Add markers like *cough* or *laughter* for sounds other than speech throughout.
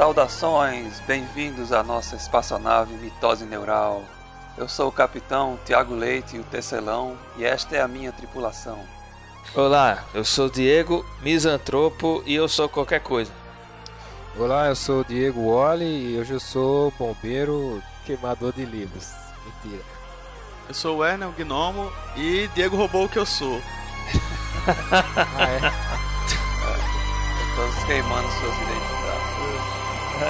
Saudações, bem-vindos à nossa espaçonave Mitose Neural. Eu sou o capitão Tiago Leite, o Tecelão, e esta é a minha tripulação. Olá, eu sou Diego, misantropo e eu sou qualquer coisa. Olá, eu sou o Diego Wally e hoje eu sou bombeiro queimador de livros. Mentira. Eu sou o Werner, o gnomo, e Diego roubou o que eu sou. *laughs* Ah, é? *laughs* Todos queimando suas identidades. No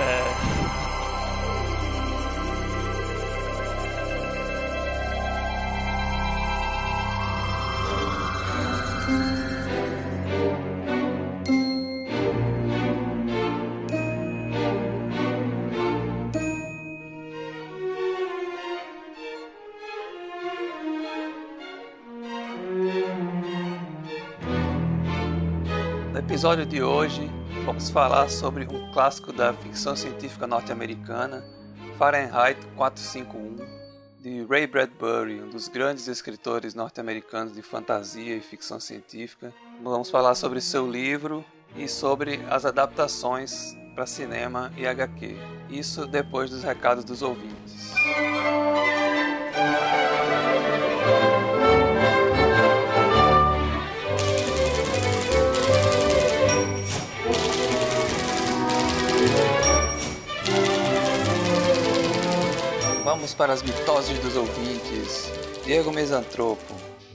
episódio de hoje, vamos falar sobre um clássico da ficção científica norte-americana, Fahrenheit 451, de Ray Bradbury, um dos grandes escritores norte-americanos de fantasia e ficção científica. Vamos falar sobre seu livro e sobre as adaptações para cinema e HQ. Isso depois dos recados dos ouvintes. Vamos para as mitoses dos ouvintes. Diego Mesantropo.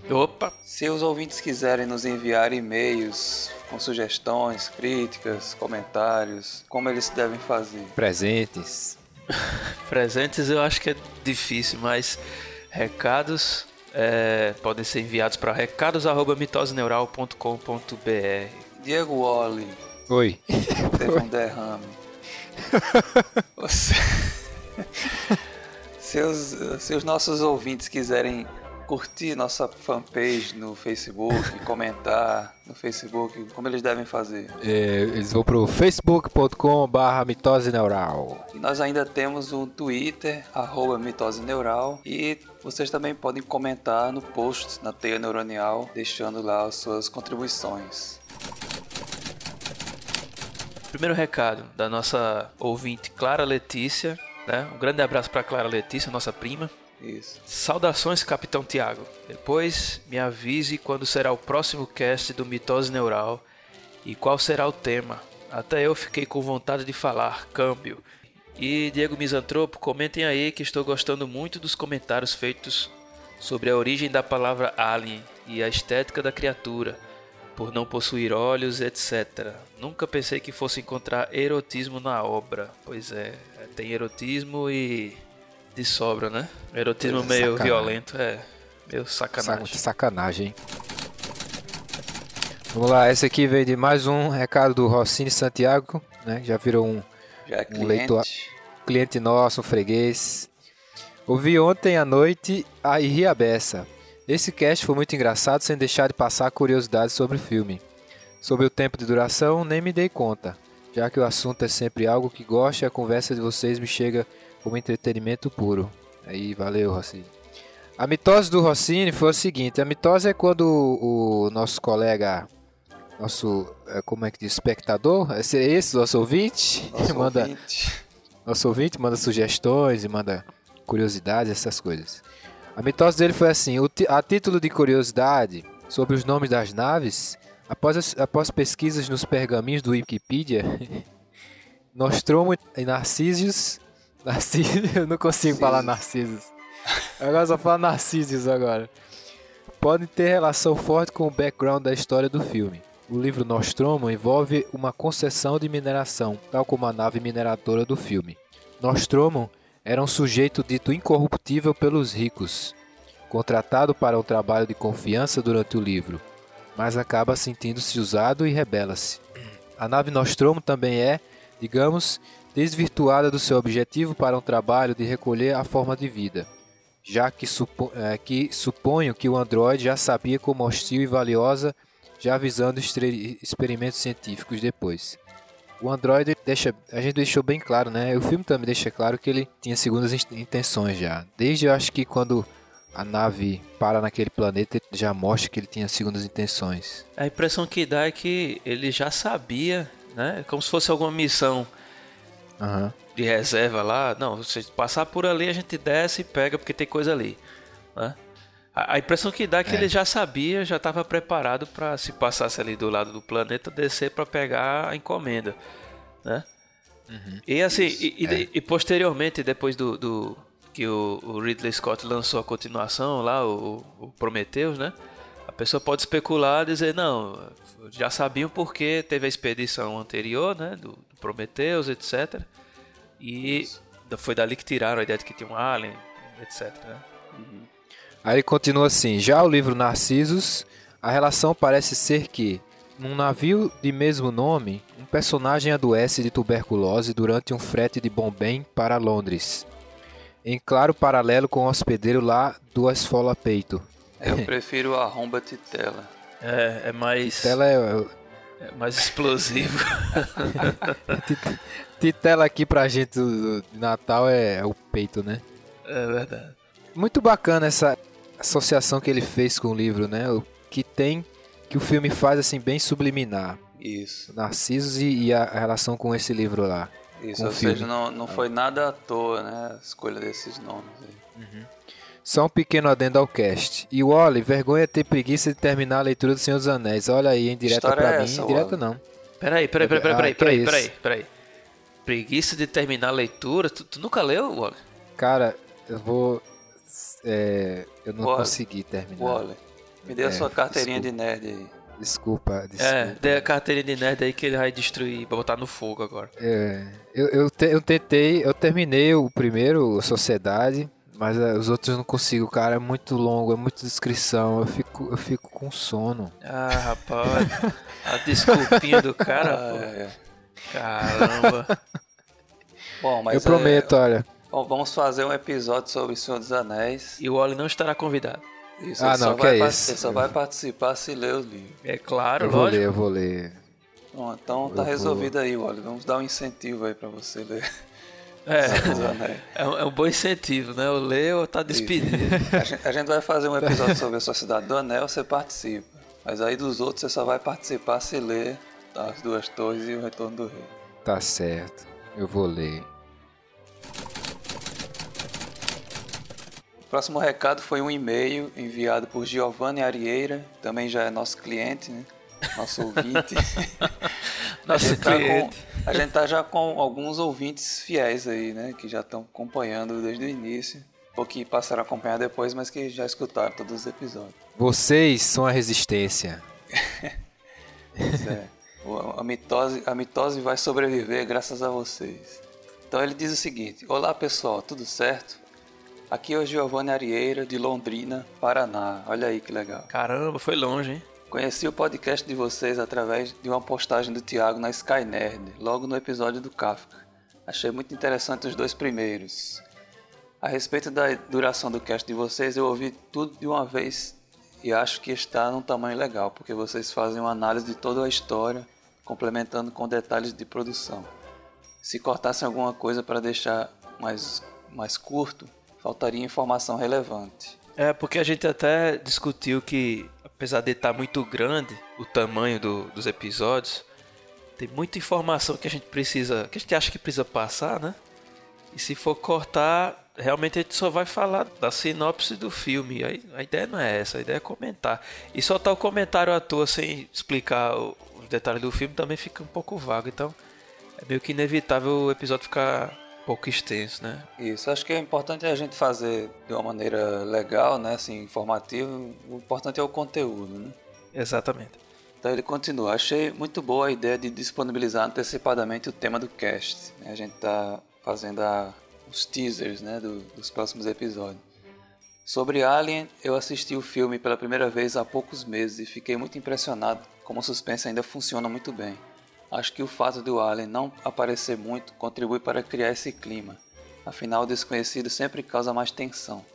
Opa, Se os ouvintes quiserem nos enviar e-mails com sugestões, críticas, comentários, como eles devem fazer? Presentes. *laughs* presentes eu acho que é difícil, mas recados é, podem ser enviados para recados@mitoseneural.com.br. Diego Wally Oi. teve um derrame. *laughs* Você- *laughs* se, os, se os nossos ouvintes quiserem curtir nossa fanpage no Facebook, *laughs* comentar no Facebook, como eles devem fazer? É, eles vão pro facebook.com barra mitose neural. E nós ainda temos um Twitter, arroba mitose neural, e vocês também podem comentar no post na teia neuronial, deixando lá as suas contribuições. Primeiro recado da nossa ouvinte Clara Letícia, né? Um grande abraço para Clara Letícia, nossa prima. Isso. Saudações, Capitão Tiago. Depois me avise quando será o próximo cast do Mitose Neural e qual será o tema. Até eu fiquei com vontade de falar, câmbio. E Diego Misantropo, comentem aí que estou gostando muito dos comentários feitos sobre a origem da palavra alien e a estética da criatura, por não possuir olhos, etc. Nunca pensei que fosse encontrar erotismo na obra. Pois é, tem erotismo e de sobra, né? Erotismo Coisa meio sacanagem. violento, é. Meio Saca, sacanagem. sacanagem? Vamos lá, esse aqui veio de mais um recado do Rossini Santiago, né? Já virou um Já é Um cliente. leitor- cliente nosso, um freguês. Ouvi ontem à noite a ri a beça. Esse cast foi muito engraçado sem deixar de passar curiosidades sobre o filme. Sobre o tempo de duração, nem me dei conta. Já que o assunto é sempre algo que gosto e a conversa de vocês me chega como entretenimento puro. Aí, valeu, Rossini. A mitose do Rossini foi o seguinte: a mitose é quando o, o nosso colega, nosso, eh, como é que diz, espectador, esse, esse nosso ouvinte, Nosso *laughs* manda, ouvinte. nosso ouvinte manda sugestões e manda curiosidades, essas coisas. A mitose dele foi assim: a título de curiosidade sobre os nomes das naves, após, as- após pesquisas nos pergaminhos do Wikipedia, *laughs* Nostromo e Narcissus. Narcissus, *laughs* eu não consigo falar Narcissus. Agora só falo Narcissus agora. Podem ter relação forte com o background da história do filme. O livro Nostromo envolve uma concessão de mineração, tal como a nave mineradora do filme. Nostromo era um sujeito dito incorruptível pelos ricos, contratado para um trabalho de confiança durante o livro, mas acaba sentindo-se usado e rebela-se. A nave Nostromo também é, digamos, desvirtuada do seu objetivo para um trabalho de recolher a forma de vida, já que, supo- eh, que suponho que o androide já sabia como hostil e valiosa, já visando estre- experimentos científicos depois. O Android deixa, a gente deixou bem claro, né? O filme também deixa claro que ele tinha segundas in- intenções já. Desde eu acho que quando a nave para naquele planeta, ele já mostra que ele tinha segundas intenções. A impressão que dá é que ele já sabia, né? Como se fosse alguma missão Aham. de reserva lá. Não, você passar por ali, a gente desce e pega porque tem coisa ali. Né? A, a impressão que dá é que É. ele já sabia, já estava preparado para se passasse ali do lado do planeta, descer para pegar a encomenda. Né? E assim, e, e de- e posteriormente, depois do, do- que o, o Ridley Scott lançou a continuação lá, o, o Prometheus, né? A pessoa pode especular e dizer, não, já sabiam porque teve a expedição anterior, né? Do, do Prometheus, etc. E foi dali que tiraram a ideia de que tinha um alien, etc. né? Aí ele continua assim: já o livro Narcisos, a relação parece ser que, num navio de mesmo nome, um personagem adoece de tuberculose durante um frete de Bombém para Londres. Em claro paralelo com o hospedeiro lá do Esfola Peito. Eu *laughs* prefiro a Romba Titela. É, é mais, Titela, é, é mais explosivo. *laughs* Titela aqui pra gente do, do Natal é, é o peito, né? é verdade. Muito bacana essa associação que ele fez com o livro, né? O que tem, que o filme faz assim bem subliminar. Isso. Narcisos e, e a, relação com esse livro lá. Isso, ou filme. seja, não, não foi nada à toa, né? A escolha desses nomes aí. Só um pequeno adendo ao cast. E o Wally, vergonha é ter preguiça de terminar a leitura do Senhor dos Anéis. Olha aí, em direta História pra é mim. essa, Indireta Wally? não. Peraí, peraí, peraí, peraí, Ah, peraí, que peraí, isso? peraí, peraí. Preguiça de terminar a leitura? Tu, tu nunca leu, Wally? Cara, eu vou. É, eu não Wally. consegui terminar. Wally, me dê a É, sua carteirinha desculpa. de nerd aí. Desculpa, desculpa. É, dê a carteirinha de nerd aí que ele vai destruir, vai botar no fogo agora. É, eu, eu, te- eu tentei, eu terminei o primeiro, Sociedade, mas é, os outros eu não consigo, cara. É muito longo, é muita descrição. Eu fico, eu fico com sono. Ah, rapaz, a desculpinha do cara, *laughs* Ah, pô. é. Caramba. Bom, mas eu prometo, é, olha. Bom, vamos fazer um episódio sobre o Senhor dos Anéis. E o Wally não estará convidado. Isso, Ah, ele só não, que vai é isso. Ele só vai participar se ler o livro. É claro, Eu vou lógico. ler, eu vou ler. Bom, então tá Eu vou- resolvido aí, Wally. Vamos dar um incentivo aí pra você ler É, *laughs* Senhor dos Anéis. é um, é um bom incentivo, né? O Leo tá despedido. A gente, a gente vai fazer um episódio sobre a Sociedade do Anel, você participa. Mas aí dos outros você só vai participar se ler As Duas Torres e o Retorno do Rei. Tá certo, eu vou ler. O próximo recado foi um e-mail enviado por Giovanni Arieira, também já é nosso cliente, né? Nosso ouvinte. *laughs* a, Nosso tá cliente. com, a gente tá já com alguns ouvintes fiéis aí, né? Que já estão acompanhando desde o início. Ou que passaram a acompanhar depois, mas que já escutaram todos os episódios. Vocês são a resistência. *laughs* Pois é. O- A mitose, a mitose vai sobreviver graças a vocês. Então ele diz o seguinte: Olá pessoal, tudo certo? Aqui é o Giovanni Arieira de Londrina, Paraná. Olha aí que legal. Caramba, foi longe, hein? Conheci o podcast de vocês através de uma postagem do Thiago na Sky Nerd, logo no episódio do Kafka. Achei muito interessante os dois primeiros. A respeito da duração do cast de vocês, eu ouvi tudo de uma vez e acho que está num tamanho legal, porque vocês fazem uma análise de toda a história, complementando com detalhes de produção. Se cortassem alguma coisa para deixar mais, mais curto, faltaria informação relevante. É, porque a gente até discutiu que, apesar de estar muito grande o tamanho do- dos episódios, tem muita informação que a gente precisa, que a gente acha que precisa passar, né? E se for cortar, realmente a gente só vai falar da sinopse do filme. A ideia não é essa, a ideia é comentar. E soltar o comentário à toa sem explicar os detalhes do filme também fica um pouco vago. Então é meio que inevitável o episódio ficar pouco extenso, né? Isso, acho que é importante a gente fazer de uma maneira legal, né, assim, informativa. O importante é o conteúdo, né? Exatamente. Então ele continua. Achei muito boa a ideia de disponibilizar antecipadamente o tema do cast. A gente tá fazendo a- os teasers, né, do- dos próximos episódios. Sobre Alien, eu assisti o filme pela primeira vez há poucos meses e fiquei muito impressionado como o suspense ainda funciona muito bem. Acho que o fato do Alien não aparecer muito contribui para criar esse clima. Afinal, o desconhecido sempre causa mais tensão.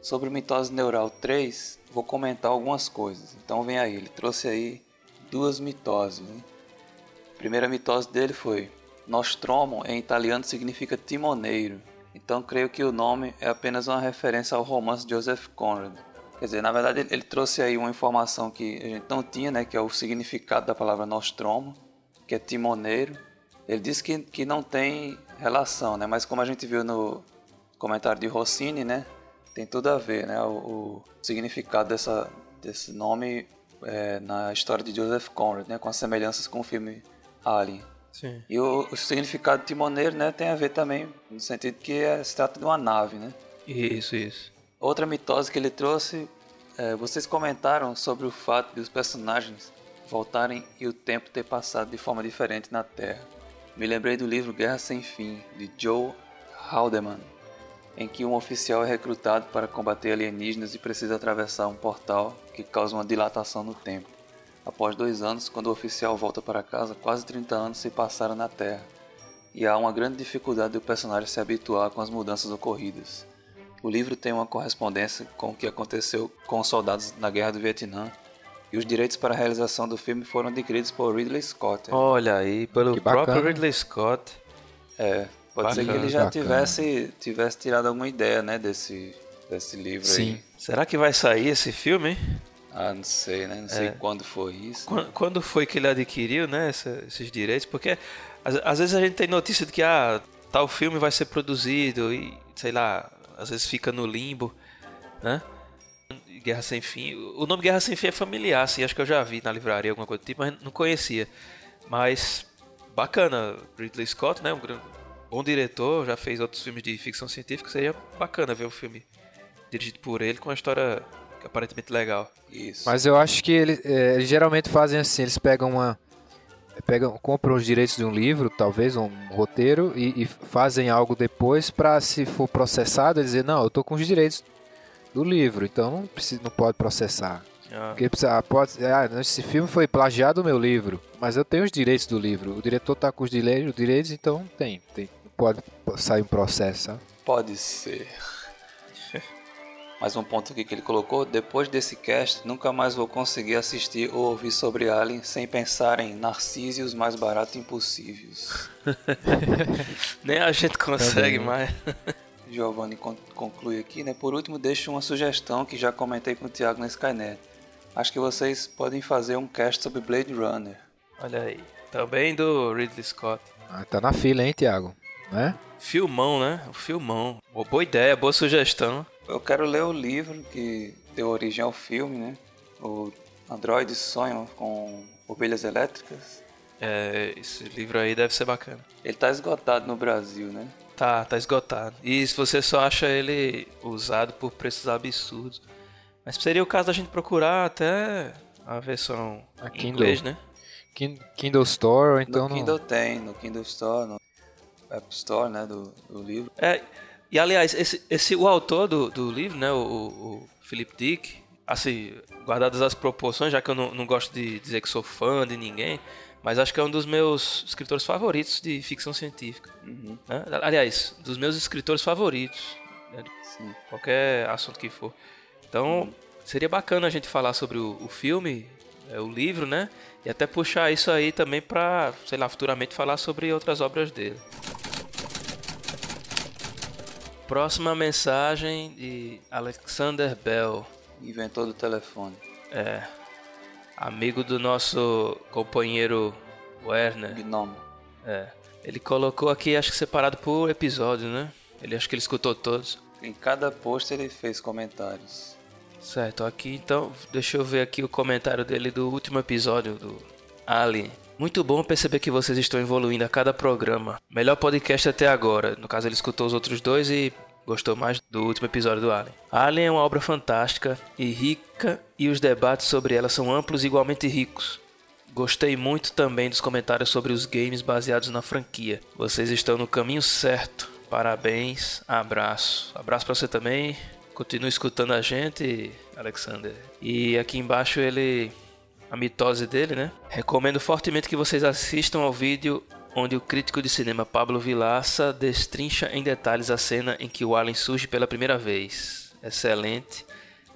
Sobre o Mitose Neural 3, vou comentar algumas coisas. Então vem aí, ele trouxe aí duas mitoses. Né? A primeira mitose dele foi Nostromo em italiano significa timoneiro. Então creio que o nome é apenas uma referência ao romance de Joseph Conrad. Quer dizer, na verdade ele trouxe aí uma informação que a gente não tinha, né, que é o significado da palavra Nostromo, que é timoneiro. Ele disse que, que não tem relação, né? Mas como a gente viu no comentário de Rossini, né? Tem tudo a ver, né? O, o significado dessa, desse nome é, na história de Joseph Conrad, né? Com as semelhanças com o filme Alien. Sim. E o, o significado timoneiro, né? Tem a ver também no sentido que é, se trata de uma nave, né? Isso, isso. Outra mitose que ele trouxe, é, vocês comentaram sobre o fato de os personagens voltarem e o tempo ter passado de forma diferente na Terra. Me lembrei do livro Guerra Sem Fim, de Joe Haldeman, em que um oficial é recrutado para combater alienígenas e precisa atravessar um portal que causa uma dilatação no tempo. Após dois anos, quando o oficial volta para casa, quase 30 anos se passaram na Terra, e há uma grande dificuldade do personagem se habituar com as mudanças ocorridas. O livro tem uma correspondência com o que aconteceu com os soldados na Guerra do Vietnã, e os direitos para a realização do filme foram adquiridos por Ridley Scott. Olha aí, pelo Que bacana. próprio Ridley Scott. É, pode ser que Bacana, ele já bacana. tivesse, tivesse tirado alguma ideia, né, desse, desse livro Sim. aí. Será que vai sair esse filme, hein? Ah, não sei, né? Não sei É. quando foi isso. Quando, quando foi que ele adquiriu, né, essa- esses direitos? Porque às, às vezes a gente tem notícia de que ah, tal filme vai ser produzido e, sei lá, às vezes fica no limbo, né? Guerra Sem Fim. O nome Guerra Sem Fim é familiar, assim, acho que eu já vi na livraria, alguma coisa do tipo, mas não conhecia. Mas bacana, Ridley Scott, né, um gran- bom diretor, já fez outros filmes de ficção científica, seria bacana ver o filme dirigido por ele com uma história aparentemente legal. Isso. Mas eu acho que eles, é, eles geralmente fazem assim, eles pegam uma. Pegam, compram os direitos de um livro, talvez, um roteiro, e, e fazem algo depois pra, se for processado, eles dizer, não, eu tô com os direitos do livro, então não, precisa, não pode processar. Ah, Porque precisa, ah, pode, ah, esse filme foi plagiado do meu livro, mas eu tenho os direitos do livro. O diretor tá com os direitos, direitos então tem, tem. Pode sair um processo, sabe? Pode ser. *laughs* Mais um ponto aqui que ele colocou. Depois desse cast, nunca mais vou conseguir assistir ou ouvir sobre Alien sem pensar em Narcísios mais baratos impossíveis. *laughs* nem a gente consegue mais. *laughs* Giovanni con- conclui aqui, né? Por último, deixo uma sugestão que já comentei com o Thiago na Skynet. Acho que vocês podem fazer um cast sobre Blade Runner. Olha aí. Também do Ridley Scott. Ah, tá na fila, hein, Thiago? Né? Filmão, né? O filmão. Boa, boa ideia, boa sugestão. Eu quero ler o livro que deu origem ao filme, né? O Androides Sonham com Ovelhas Elétricas. É, esse livro aí deve ser bacana. Ele tá esgotado no Brasil, né? Tá, tá esgotado. E se você só acha ele usado por preços absurdos. Mas seria o caso da gente procurar até a versão A em Kindle. inglês, né? Kin- Kindle Store, ou então no Kindle tem, no Kindle Store, no App Store, né? Do, do livro. É, e aliás, esse, esse, o autor do, do livro, né, o, o, o Philip Dick, assim, guardadas as proporções, já que eu não, não gosto de dizer que sou fã de ninguém, mas acho que é um dos meus escritores favoritos de ficção científica. Uhum, né? Aliás, dos meus escritores favoritos, né, qualquer assunto que for. Então, seria bacana a gente falar sobre o, o filme, é, o livro, né? E até puxar isso aí também pra, sei lá, futuramente falar sobre outras obras dele. Próxima mensagem de Alexander Bell, Inventor do telefone. é, amigo do nosso companheiro Werner. Gnome. É, ele colocou aqui, acho que separado por episódio, né? Ele acho que ele escutou todos. Em cada post ele fez comentários. Certo, aqui então, deixa eu ver aqui o comentário dele do último episódio do Alien. Muito bom perceber que vocês estão evoluindo a cada programa. Melhor podcast até agora. No caso, ele escutou os outros dois e gostou mais do último episódio do Alien. Alien é uma obra fantástica e rica, e os debates sobre ela são amplos e igualmente ricos. Gostei muito também dos comentários sobre os games baseados na franquia. Vocês estão no caminho certo. Parabéns, abraço. Abraço pra você também. Continue escutando a gente, Alexander. E aqui embaixo ele. A mitose dele, né? Recomendo fortemente que vocês assistam ao vídeo onde o crítico de cinema Pablo Vilaça destrincha em detalhes a cena em que o Alien surge pela primeira vez. Excelente.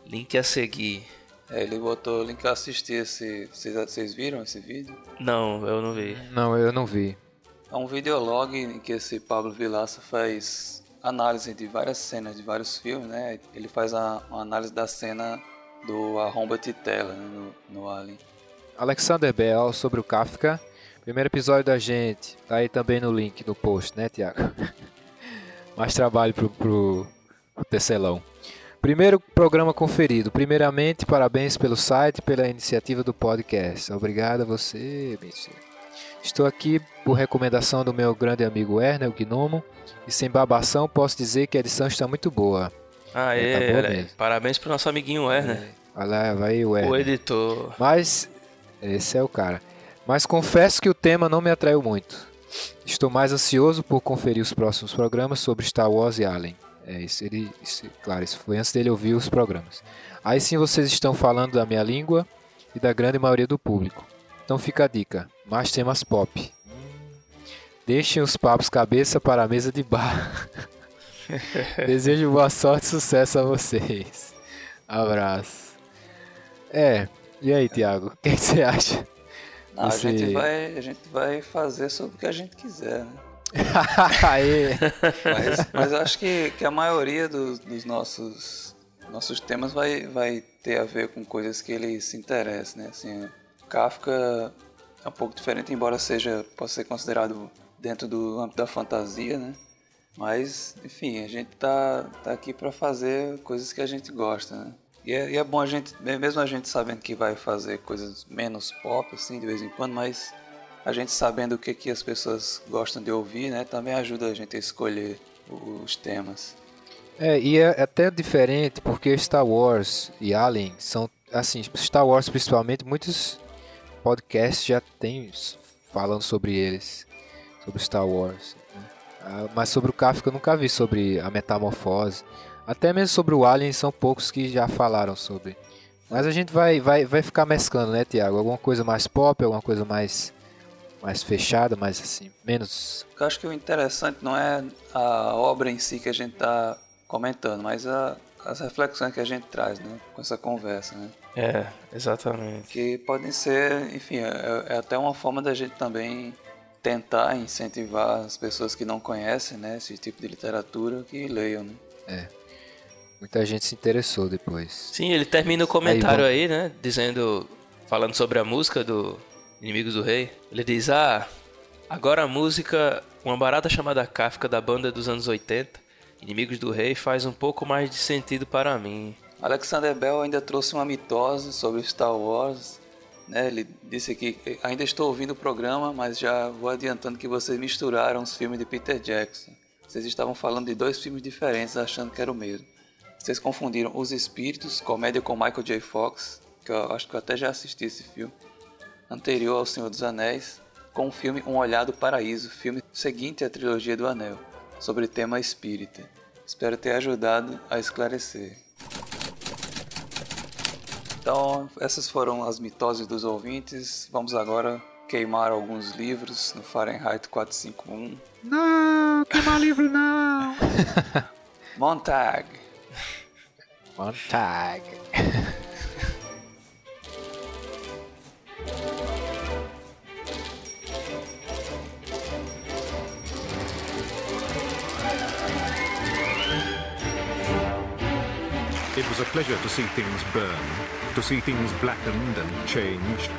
Link a seguir. É, ele botou o link pra assistir esse. Vocês, vocês viram esse vídeo? Não, eu não vi. Não, eu não vi. É um videolog em que esse Pablo Vilaça faz análise de várias cenas de vários filmes, né? Ele faz a, uma análise da cena do Arromba Titela né? no, no Alien. Alexander Bell sobre o Kafka. Primeiro episódio da gente. Tá aí também no link no post, né, Tiago? *laughs* Mais trabalho pro, pro, pro tecelão. Primeiro programa conferido. Primeiramente, parabéns pelo site e pela iniciativa do podcast. Obrigado a você, Mício. Estou aqui por recomendação do meu grande amigo Werner, o Gnomo, e sem babação posso dizer que a edição está muito boa. Ah, É, é, tá boa aí. mesmo. Parabéns pro nosso amiguinho Werner, Olha lá, vai o Werner. o editor. Mas esse é o cara. Mas confesso que o tema não me atraiu muito. Estou mais ansioso por conferir os próximos programas sobre Star Wars e Alien. É isso, ele, isso- claro, isso foi antes dele ouvir os programas. Aí sim vocês estão falando da minha língua e da grande maioria do público. Então fica a dica: mais temas pop. Deixem os papos cabeça para a mesa de bar. *laughs* Desejo boa sorte e sucesso a vocês. Abraço. É, e aí, Thiago? O que, que você acha? Não, Você- a, gente vai, a gente vai fazer sobre o que a gente quiser, né? *laughs* Aê. Mas, mas eu acho que, que a maioria dos, dos nossos, nossos temas vai, vai ter a ver com coisas que ele se interessa, né? Assim, Kafka é um pouco diferente, embora seja possa ser considerado dentro do âmbito da fantasia, né? Mas, enfim, a gente tá, tá aqui para fazer coisas que a gente gosta, né? E é, e é bom a gente, mesmo a gente sabendo que vai fazer coisas menos pop, assim, de vez em quando, mas a gente sabendo o que, que as pessoas gostam de ouvir, né? Também ajuda a gente a escolher os temas. É, e é até diferente porque Star Wars e Alien são, assim, Star Wars principalmente, muitos podcasts já tem falando sobre eles, sobre Star Wars. né? Ah, mas sobre o Kafka eu nunca vi sobre a metamorfose. Até mesmo sobre o Alien são poucos que já falaram sobre. Mas a gente vai, vai, vai ficar mesclando, né, Tiago? Alguma coisa mais pop, alguma coisa mais, mais fechada, mais assim, menos Eu acho que o interessante não é a obra em si que a gente está comentando, mas a- as reflexões que a gente traz, né? Com essa conversa, né? É, exatamente. Que podem ser, enfim, é, é até uma forma da gente também tentar incentivar as pessoas que não conhecem, né? Esse tipo de literatura que leiam, né? Muita gente se interessou depois. Sim, ele termina o comentário vamos- aí, né? Dizendo, falando sobre a música do Inimigos do Rei. Ele diz: Ah, agora a música, uma barata chamada Kafka da banda dos anos 80, Inimigos do Rei, faz um pouco mais de sentido para mim. Alexander Bell ainda trouxe uma mitose sobre Star Wars. Né? Ele disse aqui: ainda estou ouvindo o programa, mas já vou adiantando que vocês misturaram os filmes de Peter Jackson. Vocês estavam falando de dois filmes diferentes, achando que era o mesmo. Vocês confundiram Os Espíritos, comédia com Michael J. Fox, que eu acho que eu até já assisti esse filme, anterior ao Senhor dos Anéis, com o filme Um Olhar do Paraíso, filme seguinte à trilogia do Anel, sobre tema espírita. Espero ter ajudado a esclarecer. Então, essas foram as mitoses dos ouvintes. Vamos agora queimar alguns livros no Fahrenheit 451. Não, queimar livro não! *laughs* Montag. Montag. It was a pleasure to see things burn, to see things blackened and changed.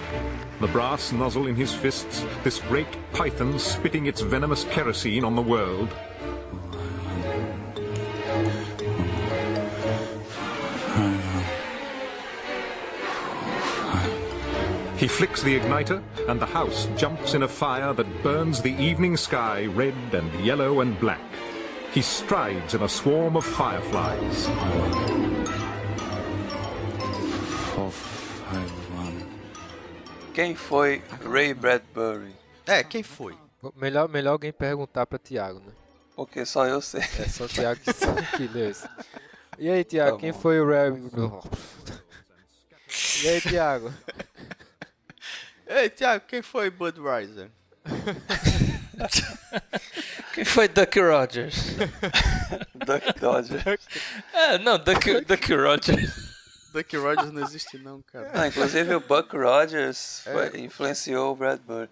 The brass nozzle in his fists, this great python spitting its venomous kerosene on the world. He flicks the igniter, and the house jumps in a fire that burns the evening sky red and yellow and black. He strides in a swarm of fireflies. Quem foi Ray Bradbury? É, quem foi? Melhor, melhor alguém perguntar pra Tiago, né? Porque só eu sei. É só o Tiago que, sabe que leu isso. E aí, Tiago, Tá quem bom. foi o Ray... *laughs* E aí, Tiago? Ei, Thiago, quem foi Budweiser? *laughs* Quem foi Duck Rogers? *laughs* Duck Dodger. é, não, Duck, Duck Rogers. Duck Rogers não existe não, cara. Não, inclusive o Buck Rogers foi- influenciou o Bradbury.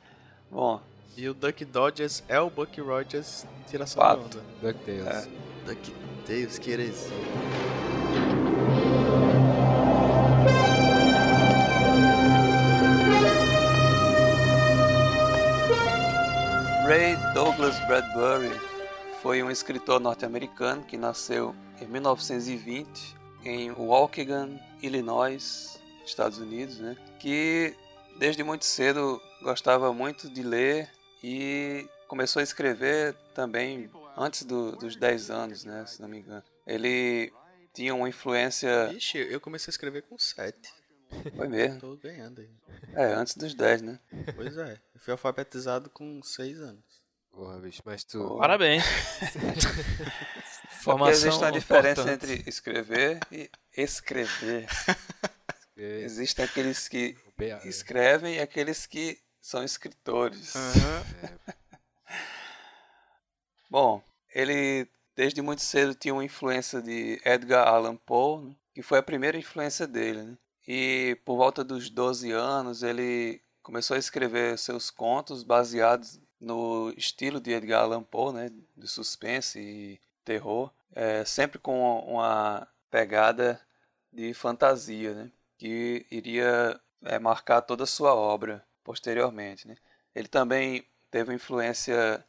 Bom, E o Duck Dodgers é o Buck Rogers tiração Fato. de onda. DuckTales. É. Duck Deus, que heresia. Ray Douglas Bradbury foi um escritor norte-americano que nasceu em 1920 em Waukegan, Illinois, Estados Unidos, né? Que desde muito cedo gostava muito de ler e começou a escrever também antes do, dos 10 anos, né? Se não me engano. Ele tinha uma influência. Ixi, eu comecei a escrever com 7. Foi mesmo. Tô ganhando aí. É, antes dos 10, né? Pois é. Eu fui alfabetizado com 6 anos. Porra, bicho, mas tu. Parabéns. *laughs* Porque existe uma diferença importante. entre escrever e escrever. É, Existem aqueles que bem- escrevem e aqueles que são escritores. Aham. *laughs* Bom, ele desde muito cedo tinha uma influência de Edgar Allan Poe, né, que foi a primeira influência dele. né? E por volta dos 12 anos ele começou a escrever seus contos baseados no estilo de Edgar Allan Poe, né, de suspense e terror, é, sempre com uma pegada de fantasia, né, que iria é, marcar toda a sua obra posteriormente. Né. Ele também teve influência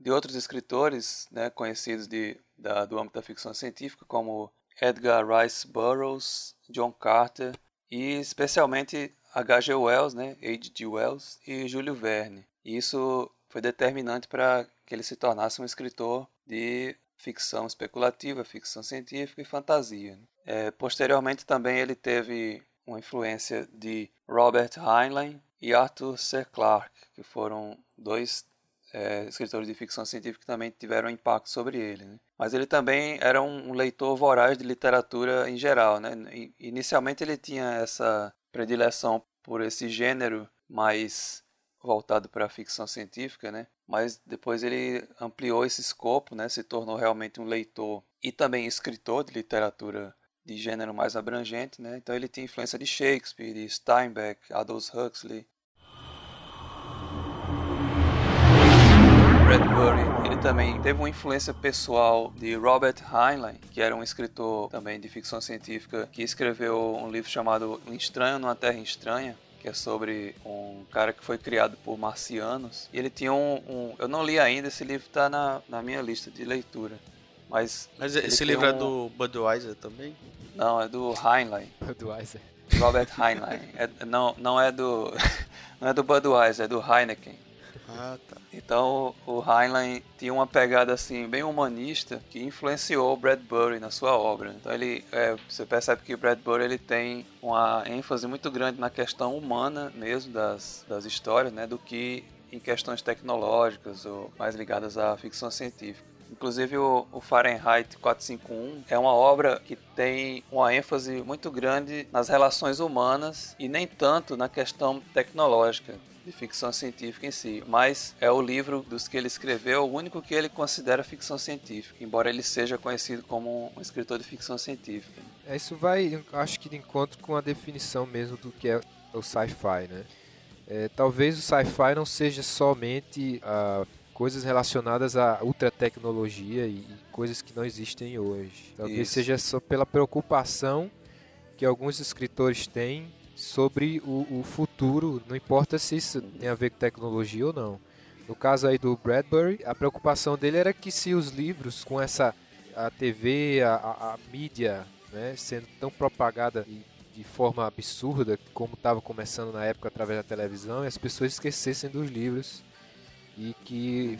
de outros escritores né, conhecidos de, da, do âmbito da ficção científica, como Edgar Rice Burroughs, John Carter e especialmente H.G. Wells, né, H.G. Wells e Júlio Verne. E isso foi determinante para que ele se tornasse um escritor de ficção especulativa, ficção científica e fantasia. né. É, posteriormente também ele teve uma influência de Robert Heinlein e Arthur C. Clarke, que foram dois é, escritores de ficção científica que também tiveram impacto sobre ele. né? Mas ele também era um, leitor voraz de literatura em geral. Né? Inicialmente ele tinha essa predileção por esse gênero mais voltado para a ficção científica, né? mas depois ele ampliou esse escopo, né? se tornou realmente um leitor e também escritor de literatura de gênero mais abrangente. Né? Então ele tinha influência de Shakespeare, de Steinbeck, Aldous Huxley, Bradbury, também teve uma influência pessoal de Robert Heinlein, que era um escritor também de ficção científica, que escreveu um livro chamado Um Estranho numa Terra Estranha, que é sobre um cara que foi criado por marcianos. E ele tinha um... um- eu não li ainda, esse livro está na, na minha lista de leitura. Mas, Mas esse livro é um- do Budweiser também? Não, é do Heinlein. *laughs* Budweiser. Robert Heinlein. É- não, não é do... *laughs* não é do Budweiser, é do Heineken. Ah, tá. Então o Heinlein tinha uma pegada assim bem humanista que influenciou o Bradbury na sua obra. Então ele, é, você percebe que o Bradbury ele tem uma ênfase muito grande na questão humana mesmo das, das histórias, né, do que em questões tecnológicas ou mais ligadas à ficção científica. Inclusive o, o Fahrenheit 451 é uma obra que tem uma ênfase muito grande nas relações humanas e nem tanto na questão tecnológica de ficção científica em si, mas é o livro dos que ele escreveu o único que ele considera ficção científica, embora ele seja conhecido como um escritor de ficção científica. É, isso vai, acho que de encontro com a definição mesmo do que é o sci-fi, né? É, talvez o sci-fi não seja somente ah, coisas relacionadas à ultratecnologia e, e coisas que não existem hoje. Talvez Isso. seja só pela preocupação que alguns escritores têm sobre o, o futuro, não importa se isso tem a ver com tecnologia ou não. No caso aí do Bradbury, a preocupação dele era que se os livros com essa a TV, a, a- a mídia, né, sendo tão propagada de, de forma absurda como estava começando na época através da televisão, e as pessoas esquecessem dos livros e que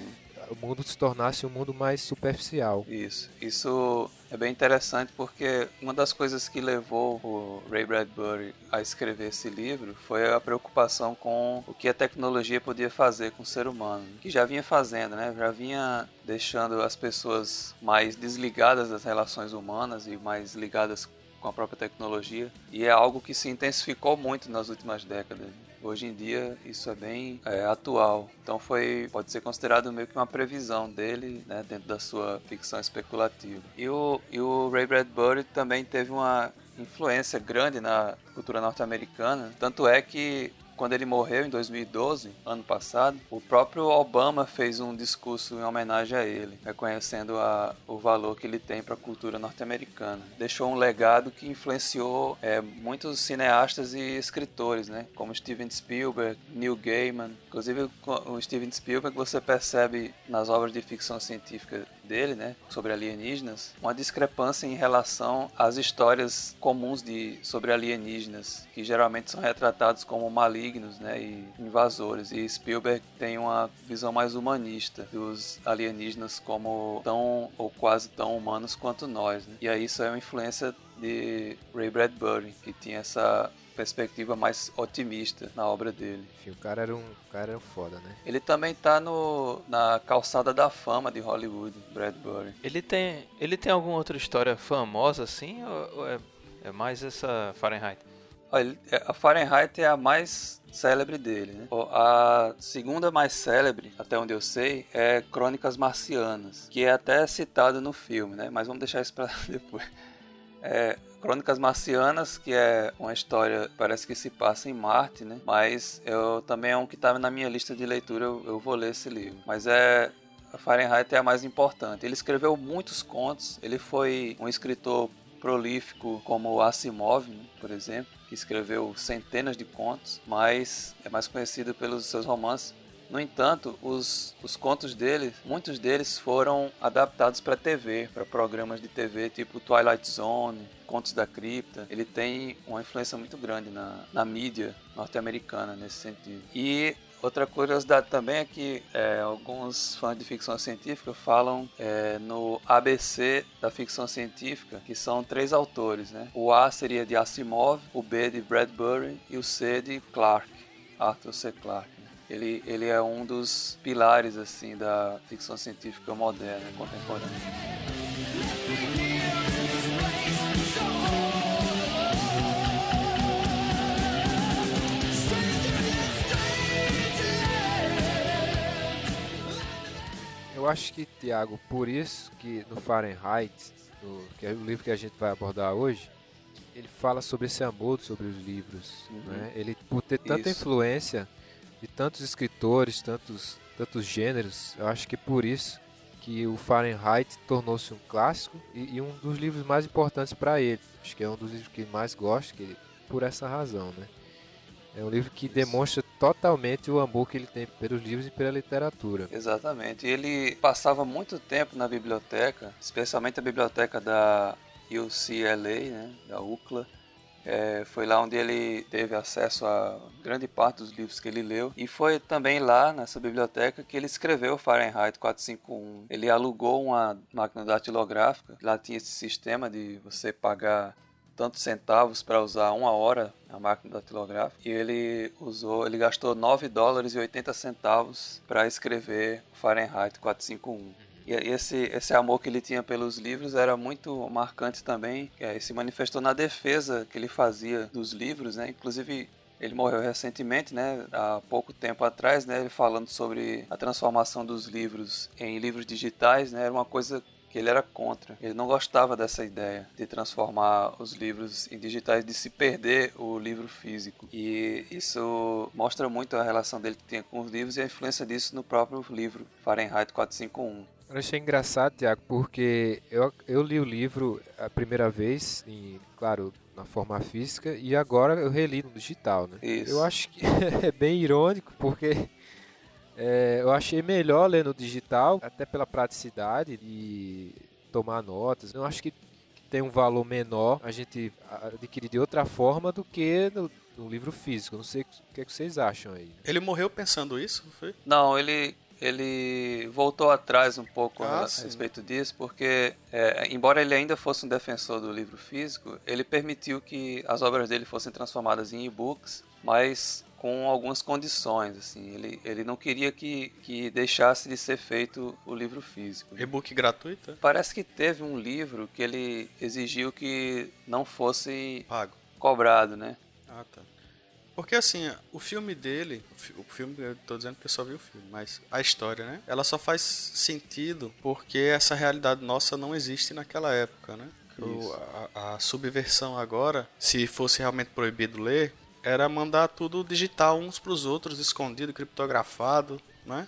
o mundo se tornasse um mundo mais superficial. Isso. Isso é bem interessante porque uma das coisas que levou o Ray Bradbury a escrever esse livro foi a preocupação com o que a tecnologia podia fazer com o ser humano, que já vinha fazendo, né? Já vinha deixando as pessoas mais desligadas das relações humanas e mais ligadas com a própria tecnologia, e é algo que se intensificou muito nas últimas décadas. Hoje em dia isso é bem é, atual, então foi pode ser considerado meio que uma previsão dele né, dentro da sua ficção especulativa. E o, e o Ray Bradbury também teve uma influência grande na cultura norte-americana, tanto é que quando ele morreu em 2012, ano passado, o próprio Obama fez um discurso em homenagem a ele, reconhecendo a, o valor que ele tem para a cultura norte-americana. Deixou um legado que influenciou é, muitos cineastas e escritores, né? Como Steven Spielberg, Neil Gaiman. Inclusive, o Steven Spielberg você percebe nas obras de ficção científica dele, né, sobre alienígenas, uma discrepância em relação às histórias comuns de sobre alienígenas, que geralmente são retratados como malignos, né, e invasores. E Spielberg tem uma visão mais humanista dos alienígenas como tão ou quase tão humanos quanto nós. Né? E aí isso é uma influência de Ray Bradbury, que tinha essa perspectiva mais otimista na obra dele. Enfim, o cara era um, o cara era foda, né? Ele também tá no, na calçada da fama de Hollywood, Bradbury. Ele tem, ele tem alguma outra história famosa assim ou, ou é, é mais essa Fahrenheit? É, a Fahrenheit é a mais célebre dele, né? A segunda mais célebre, até onde eu sei, é Crônicas Marcianas, que é até citado no filme, né? Mas vamos deixar isso para *laughs* depois. É, Crônicas Marcianas, que é uma história, parece que se passa em Marte, né? Mas eu também é um que estava na minha lista de leitura, eu, eu vou ler esse livro. Mas é a Fahrenheit é a mais importante. Ele escreveu muitos contos, ele foi um escritor prolífico como Asimov, né, por exemplo, que escreveu centenas de contos, mas é mais conhecido pelos seus romances. No entanto, os, os contos dele, muitos deles foram adaptados para TV, para programas de TV tipo Twilight Zone, Contos da Cripta. Ele tem uma influência muito grande na, na mídia norte-americana nesse sentido. E Outra curiosidade também é que é, alguns fãs de ficção científica falam é, no ABC da ficção científica, que são três autores, né? O A seria de Asimov, o B de Bradbury e o C de Clarke, Arthur C. Clarke. Ele, ele é um dos pilares assim da ficção científica moderna contemporânea. Eu acho que, Tiago, por isso que no Fahrenheit, no, que é o livro que a gente vai abordar hoje, ele fala sobre esse amor sobre os livros. Uhum. Né? Ele, por ter tanta isso. influência de tantos escritores, tantos, tantos gêneros. Eu acho que é por isso que o Fahrenheit tornou-se um clássico e, e, um dos livros mais importantes para ele. Acho que é um dos livros que mais gosto, que, por essa razão, né? É um livro que demonstra totalmente o amor que ele tem pelos livros e pela literatura. Exatamente. Ele passava muito tempo na biblioteca, especialmente a biblioteca da UCLA, né, da UCLA, é, foi lá onde ele teve acesso a grande parte dos livros que ele leu. E foi também lá, nessa biblioteca, que ele escreveu Fahrenheit 451. Ele alugou uma máquina datilográfica. Lá tinha esse sistema de você pagar tantos centavos para usar uma hora a máquina datilográfica. E ele usou, ele gastou 9 dólares e 80 centavos para escrever Fahrenheit 451. E esse, esse amor que ele tinha pelos livros era muito marcante também. É, se manifestou na defesa que ele fazia dos livros, né? Inclusive ele morreu recentemente, né, há pouco tempo atrás, né, ele falando sobre a transformação dos livros em livros digitais, né, era uma coisa que ele era contra. Ele não gostava dessa ideia de transformar os livros em digitais, de se perder o livro físico. E isso mostra muito a relação dele que tinha com os livros e a influência disso no próprio livro Fahrenheit 451. Eu achei engraçado, Tiago, porque eu, eu li o livro a primeira vez, em, claro, na forma física, e agora eu reli no digital, né? Isso. Eu acho que *laughs* é bem irônico, porque é, eu achei melhor ler no digital, até pela praticidade de tomar notas. Eu acho que tem um valor menor a gente adquirir de outra forma do que no, no livro físico. Não sei o que, é que vocês acham aí. Ele morreu pensando isso, foi? Não, ele ele voltou atrás um pouco ah, a, a respeito disso, porque, é, embora ele ainda fosse um defensor do livro físico, ele permitiu que as obras dele fossem transformadas em e-books, mas com algumas condições, assim, ele, ele não queria que, que deixasse de ser feito o livro físico. E-book gratuito? Parece que teve um livro que ele exigiu que não fosse pago, cobrado, né? Ah, tá. Porque assim, o filme dele, o filme, eu tô dizendo que eu só vi o filme, mas a história, né? Ela só faz sentido porque essa realidade nossa não existe naquela época, né? O, a, a, subversão agora, se fosse realmente proibido ler, era mandar tudo digital uns pros outros, escondido, criptografado, né?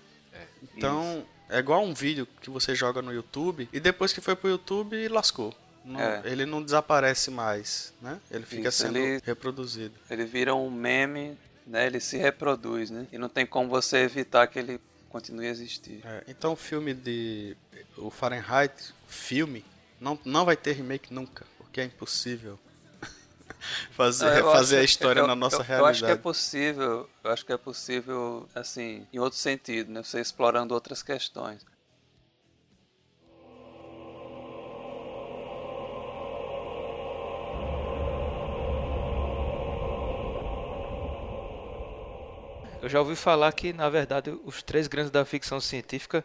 Então, é igual um vídeo que você joga no YouTube e depois que foi pro YouTube lascou. Não- É. Ele não desaparece mais, né? Ele fica Isso, sendo ele- reproduzido. Ele vira um meme, né? Ele se reproduz, né? E não tem como você evitar que ele continue a existir. É, então o filme de. O Fahrenheit, filme, não, não vai ter remake nunca, porque é impossível *laughs* fazer, eu refazer acho- a história eu- na nossa eu, realidade. Eu acho que é possível, eu acho que é possível, assim, em outro sentido, né? Você explorando outras questões. Eu já ouvi falar que, na verdade, os três grandes da ficção científica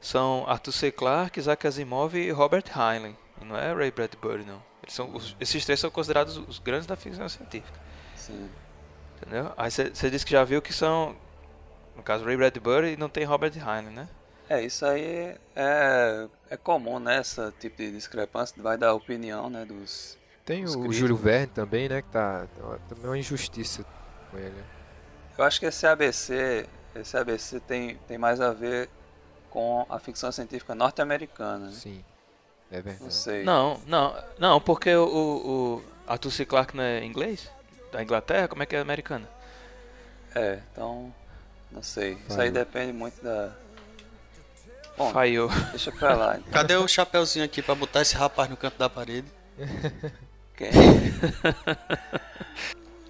são Arthur C. Clarke, Isaac Asimov e Robert Heinlein. Não é Ray Bradbury, não. Eles são, os- esses três são considerados os grandes da ficção científica. Sim. Entendeu? Aí você disse que já viu que são, no caso, Ray Bradbury e não tem Robert Heinlein, né? É, isso aí é, é comum, né? Esse tipo de discrepância. Vai dar opinião, né? Dos. Tem o Escrito. Júlio Verne também, né? Que tá. Também é uma injustiça com ele. Eu acho que esse ABC, esse ABC tem, tem mais a ver com a ficção científica norte-americana, né? Sim. É Não verdade. sei. Não, não, não, porque o, o, Arthur C. Clarke não é inglês? Da Inglaterra? Como é que é americano? É, então. Não sei. Isso aí depende muito da. Bom, Falhou. deixa pra lá. Então. Cadê o chapeuzinho aqui pra botar esse rapaz no canto da parede? Quem? *laughs*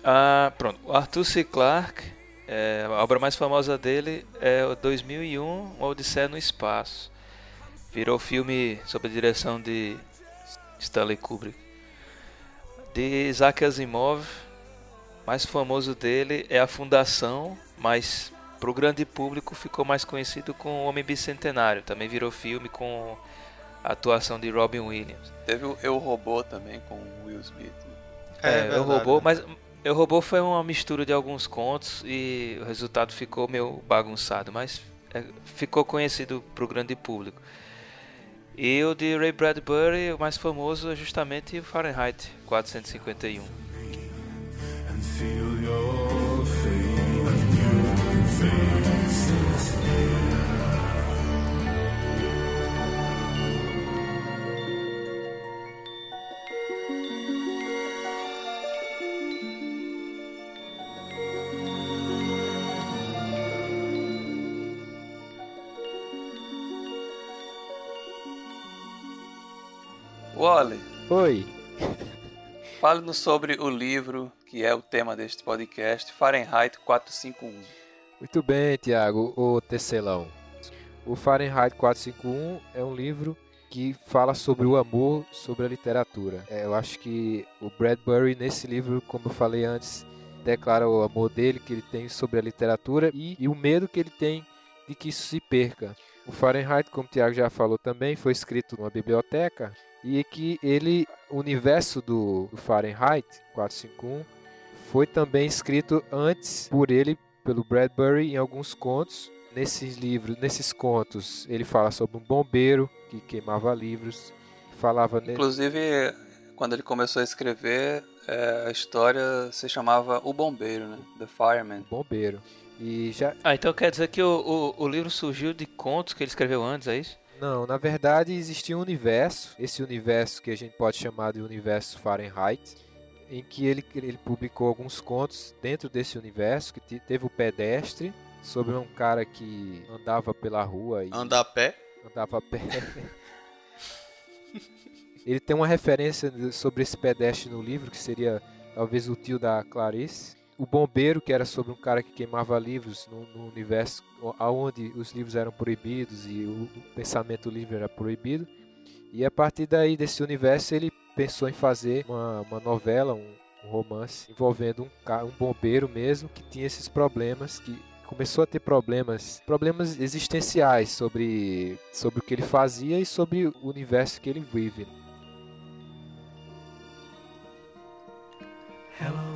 Ah, pronto. O Arthur C. Clarke, é, a obra mais famosa dele é o 2001, Uma Odisseia no Espaço. Virou filme sob a direção de Stanley Kubrick. De Isaac Asimov, mais famoso dele é A Fundação, mas para o grande público ficou mais conhecido com O Homem Bicentenário. Também virou filme com a atuação de Robin Williams. Teve o Eu Robô também com o Will Smith. né? É, É eu robô, né? mas eu robô foi uma mistura de alguns contos e o resultado ficou meio bagunçado, mas é, ficou conhecido para o grande público. E o de Ray Bradbury, o mais famoso é justamente Fahrenheit 451. and Wally, Oi. *laughs* fale-nos sobre o livro que é o tema deste podcast, Fahrenheit 451. Muito bem, Tiago, o tecelão. O Fahrenheit 451 é um livro que fala sobre o amor, sobre a literatura. É, eu acho que o Bradbury, nesse livro, como eu falei antes, declara o amor dele, que ele tem sobre a literatura e, e o medo que ele tem de que isso se perca. O Fahrenheit, como o Tiago já falou também, foi escrito numa biblioteca e que ele, o universo do, do Fahrenheit 451 foi também escrito antes por ele, pelo Bradbury, em alguns contos. Nesses livros, nesses contos, ele fala sobre um bombeiro que queimava livros, falava ne- Inclusive, quando ele começou a escrever, é, a história se chamava O Bombeiro, né? The Fireman. bombeiro. E já Ah, então quer dizer que o, o, o livro surgiu de contos que ele escreveu antes, é isso? Não, na verdade existia um universo, esse universo que a gente pode chamar de universo Fahrenheit, em que ele, ele publicou alguns contos dentro desse universo, que te- teve o pedestre, sobre um cara que andava pela rua e Andar a pé? andava a pé. *laughs* ele tem uma referência sobre esse pedestre no livro, que seria talvez o tio da Clarice. O bombeiro, que era sobre um cara que queimava livros no, no universo onde os livros eram proibidos e o, o pensamento livre era proibido. E a partir daí, desse universo, ele pensou em fazer uma, uma novela, um, um romance, envolvendo um, um bombeiro mesmo que tinha esses problemas, que começou a ter problemas, problemas existenciais sobre, sobre o que ele fazia e sobre o universo que ele vive. Hello,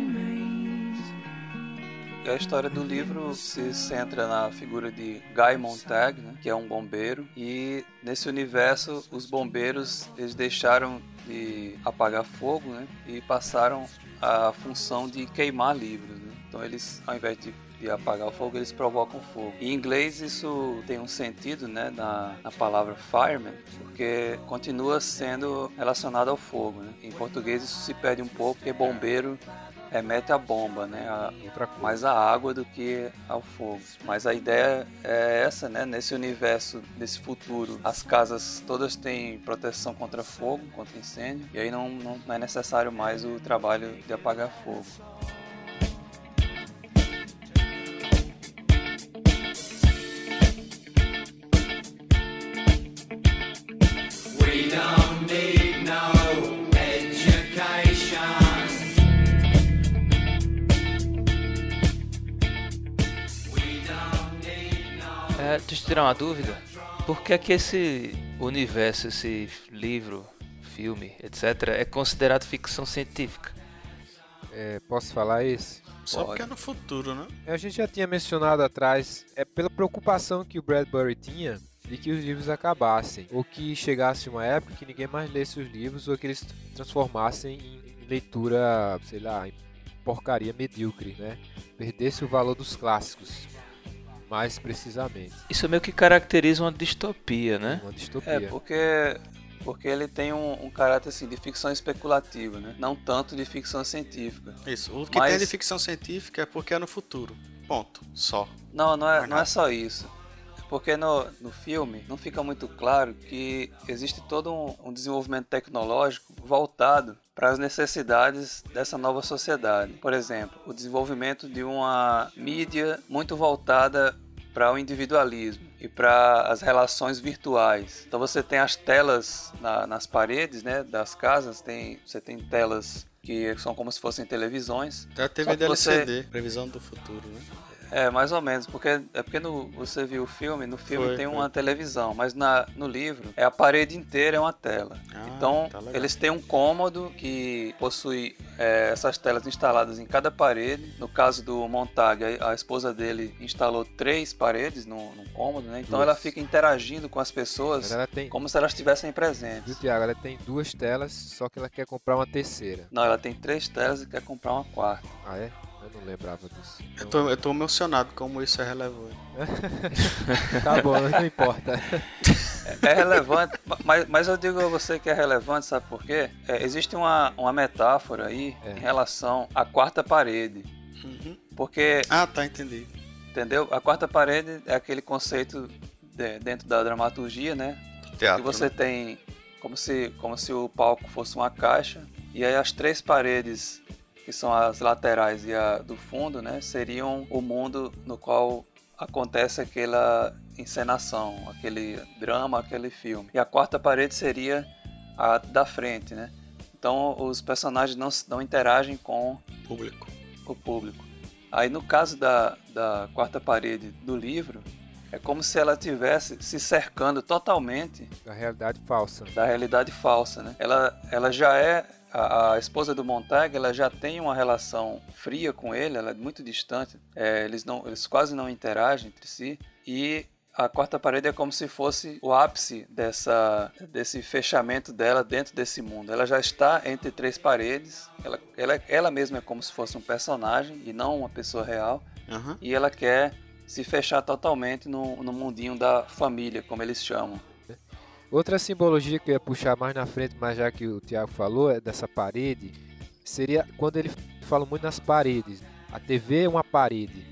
A história do livro se centra na figura de Guy Montag, né, que é um bombeiro, e nesse universo os bombeiros eles deixaram de apagar fogo né, e passaram a função de queimar livros. Né? Então eles, ao invés de, de apagar o fogo, eles provocam fogo. Em inglês isso tem um sentido né, na, na palavra fireman, porque continua sendo relacionado ao fogo. Né? Em português isso se perde um pouco, porque bombeiro remete à bomba, né? A, mais à água do que ao fogo. Mas a ideia é essa, né? Nesse universo, nesse futuro, as casas todas têm proteção contra fogo, contra incêndio, e aí não, não é necessário mais o trabalho de apagar fogo. É, deixa eu tirar uma dúvida. Por que é que esse universo, esse livro, filme, etc., é considerado ficção científica? É, posso falar isso? Só Pode. porque é no futuro, né? A gente já tinha mencionado atrás, é pela preocupação que o Bradbury tinha de que os livros acabassem, ou que chegasse uma época que ninguém mais lesse os livros, ou que eles transformassem em, em leitura, sei lá, em porcaria medíocre, né? Perdesse o valor dos clássicos, mais precisamente. Isso meio que caracteriza uma distopia, né? Uma distopia. É, porque porque ele tem um, um caráter assim de ficção especulativa, né? Não tanto de ficção científica. Isso. O que Mas- tem de ficção científica é porque é no futuro. Ponto. Só. Não, não é, não é só isso. É Porque no, no filme não fica muito claro que existe todo um, um desenvolvimento tecnológico voltado para as necessidades dessa nova sociedade. Por exemplo, o desenvolvimento de uma mídia muito voltada para o individualismo e para as relações virtuais. Então você tem as telas na- nas paredes né, das casas, tem, você tem telas que são como se fossem televisões. Até TV que você- LCD, previsão do futuro, né? É, mais ou menos, porque é porque no, você viu o filme, no filme Foi, tem foi. uma televisão, mas na, no livro é a parede inteira é uma tela. Ah, então tá eles têm um cômodo que possui é, essas telas instaladas em cada parede. No caso do Montag, a, a esposa dele instalou três paredes no, cômodo, né? Então Duas. ela fica interagindo com as pessoas Ela tem, como se elas estivessem viu, presentes. Tiago? Ela tem duas telas, só que ela quer comprar uma terceira. Não, ela tem três telas e quer comprar uma quarta. Ah, é? Eu não lembrava disso. Eu tô, eu tô emocionado como isso é relevante. *laughs* Tá bom, não importa. É relevante, mas, mas eu digo a você que é relevante, sabe por quê? É, existe uma, uma metáfora aí É. em relação à quarta parede. Uhum. Porque, Ah, tá, entendi. entendeu? A quarta parede é aquele conceito de- dentro da dramaturgia, né? Teatro. que você né? tem como se, como se o palco fosse uma caixa, e aí as três paredes, que são as laterais e a do fundo, né? Seriam o mundo no qual acontece aquela encenação, aquele drama, aquele filme. E a quarta parede seria a da frente, né? Então os personagens não, não interagem com Público. o público. Aí no caso da, da quarta parede do livro, é como se ela estivesse se cercando totalmente Da realidade falsa. da realidade falsa, né? Ela, ela já é a, a esposa do Montag, ela já tem uma relação fria com ele, ela é muito distante. É, eles não, eles quase não interagem entre si e a quarta parede é como se fosse o ápice dessa, desse fechamento dela dentro desse mundo. Ela já está entre três paredes. Ela, ela, ela mesma é como se fosse um personagem e não uma pessoa real Aham. e ela quer se fechar totalmente no, no mundinho da família, como eles chamam. Outra simbologia que eu ia puxar mais na frente, mas já que o Tiago falou, é dessa parede, seria quando ele fala muito nas paredes. A TV é uma parede.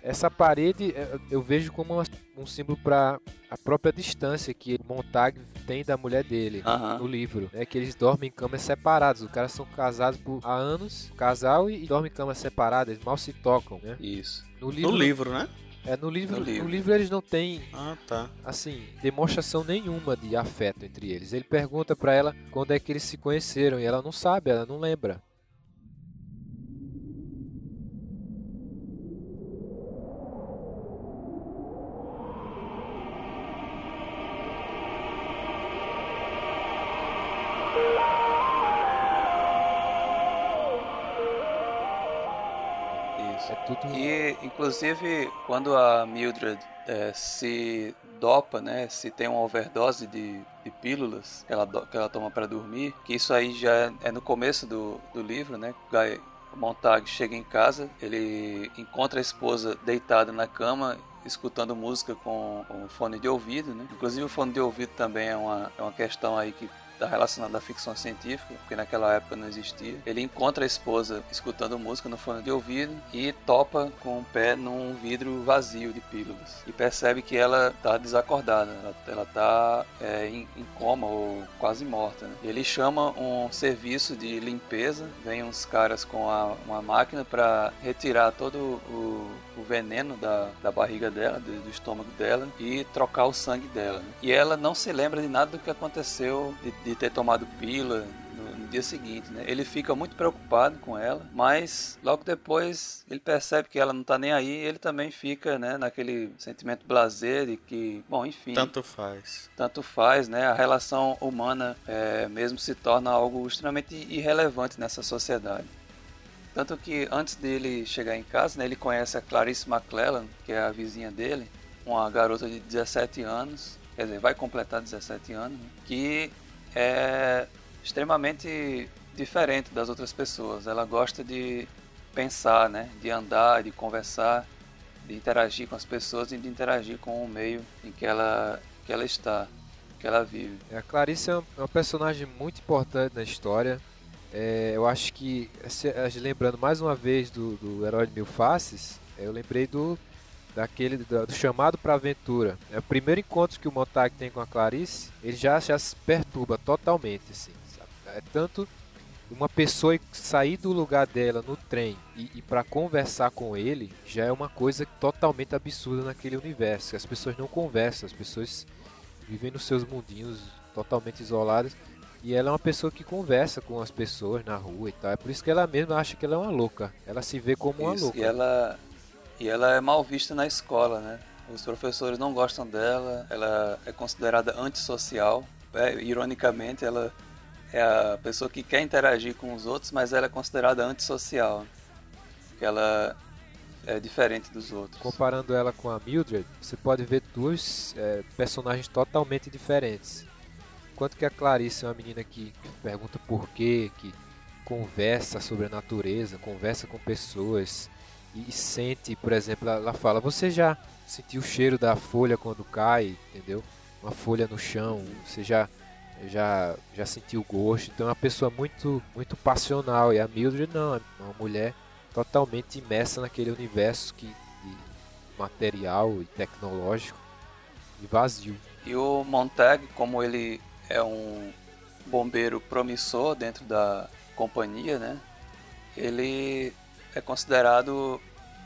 Essa parede é, eu vejo como um símbolo para a própria distância que o Montag tem da mulher dele. No livro, é que eles dormem em camas separadas. Os caras são casados por há anos, casal e, e dormem em camas separadas, eles mal se tocam, né? Isso. No livro, No livro, né? É no livro, No no livro. livro eles não têm Ah, tá. assim, demonstração nenhuma de afeto entre eles. Ele pergunta pra ela quando é que eles se conheceram e ela não sabe, ela não lembra. Inclusive, quando a Mildred é, se dopa, né, se tem uma overdose de, de pílulas que ela, que ela toma para dormir, que isso aí já é, é no começo do, do livro, né, Guy Montag chega em casa, ele encontra a esposa deitada na cama escutando música com, com fone de ouvido, né? Inclusive o fone de ouvido também é uma, é uma questão aí que está relacionada à ficção científica, porque naquela época não existia. Ele encontra a esposa escutando música no fone de ouvido e topa com o pé num vidro vazio de pílulas. E percebe que ela está desacordada, ela, ela tá é, em, em coma ou quase morta. Né? Ele chama um serviço de limpeza, vem uns caras com a- uma máquina para retirar todo o, o veneno da, da barriga dela, do, do estômago dela e trocar o sangue dela. né? E ela não se lembra de nada do que aconteceu, de, de ter tomado pílula no, no dia seguinte. Né? Ele fica muito preocupado com ela, mas logo depois ele percebe que ela não tá nem aí. Ele também fica né, naquele sentimento blazer de que, bom, enfim Tanto faz. tanto faz, né? A relação humana é, mesmo se torna algo extremamente irrelevante nessa sociedade. Tanto que antes dele chegar em casa, né, ele conhece a Clarice McClellan, que é a vizinha dele, uma garota de 17 anos, quer dizer, vai completar 17 anos, né, que é extremamente diferente das outras pessoas. Ela gosta de pensar, né, de andar, de conversar, de interagir com as pessoas e de interagir com o meio em que ela, que ela está, que ela vive. A Clarice é é um personagem muito importante na história. É, eu acho que, lembrando mais uma vez do, do Herói de Mil Faces, eu lembrei do daquele do, do chamado para aventura. É o primeiro encontro que o Montag tem com a Clarice, ele já, já se perturba totalmente, assim. sabe? É tanto uma pessoa sair do lugar dela no trem e, e para conversar com ele já é uma coisa totalmente absurda naquele universo. As pessoas não conversam, as pessoas vivem nos seus mundinhos totalmente isoladas. E ela é uma pessoa que conversa com as pessoas na rua e tal. É por isso que ela mesma acha que ela é uma louca. Ela se vê como uma Isso, louca. E ela, e ela é mal vista na escola, né? Os professores não gostam dela, ela é considerada antissocial. É, ironicamente, ela é a pessoa que quer interagir com os outros, mas ela é considerada antissocial. Porque ela é diferente dos outros. Comparando ela com a Mildred, você pode ver duas é, personagens totalmente diferentes. Enquanto que a Clarice é uma menina que pergunta por quê, que conversa sobre a natureza, conversa com pessoas e, sente, por exemplo, ela, fala: Você já sentiu o cheiro da folha quando cai, entendeu? Uma folha no chão, você já já já sentiu o gosto. Então é uma pessoa muito muito passional e a Mildred não, é uma mulher totalmente imersa naquele universo que material e tecnológico e vazio. E o Montag, como ele é um bombeiro promissor dentro da companhia, né? Ele é considerado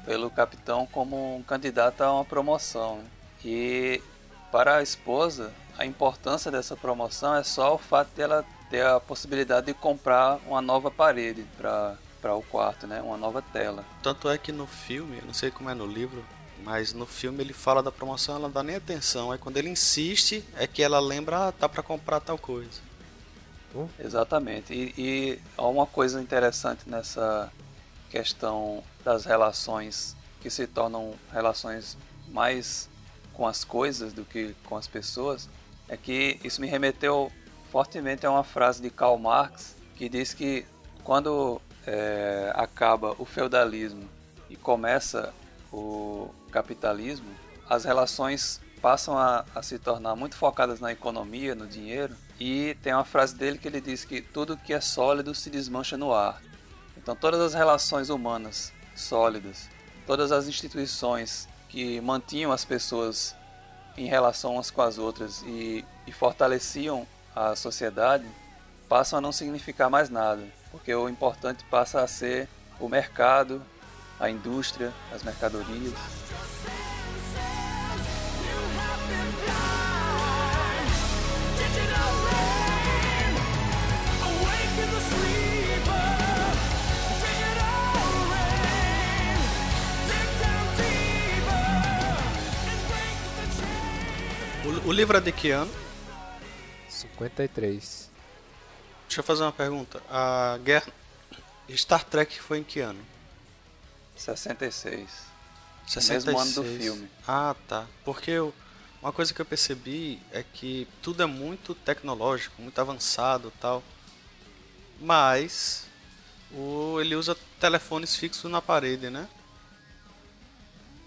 pelo capitão como um candidato a uma promoção. né? E para a esposa, a importância dessa promoção é só o fato dela ter a possibilidade de comprar uma nova parede para para o quarto, né? Uma nova tela. Tanto é que no filme, não sei como é no livro, mas no filme ele fala da promoção, ela não dá nem atenção. Aí quando ele insiste, é que ela lembra, ah, tá pra comprar tal coisa. Exatamente. E, e há uma coisa interessante nessa questão das relações que se tornam relações mais com as coisas do que com as pessoas, é que isso me remeteu fortemente a uma frase de Karl Marx que diz que quando é, acaba o feudalismo e começa o capitalismo, as relações passam a, a se tornar muito focadas na economia, no dinheiro, e tem uma frase dele que ele diz que tudo que é sólido se desmancha no ar. Então todas as relações humanas sólidas, todas as instituições que mantinham as pessoas em relação umas com as outras e, e fortaleciam a sociedade passam a não significar mais nada, porque o importante passa a ser o mercado, a indústria, as mercadorias. O, o livro é de que ano? 53. Deixa eu fazer uma pergunta. A guerra. Star Trek foi em que ano? 66. 66. Mesmo ano do filme. Ah, tá. Porque eu, uma coisa que eu percebi é que tudo é muito tecnológico, muito avançado tal. Mas o, ele usa telefones fixos na parede, né?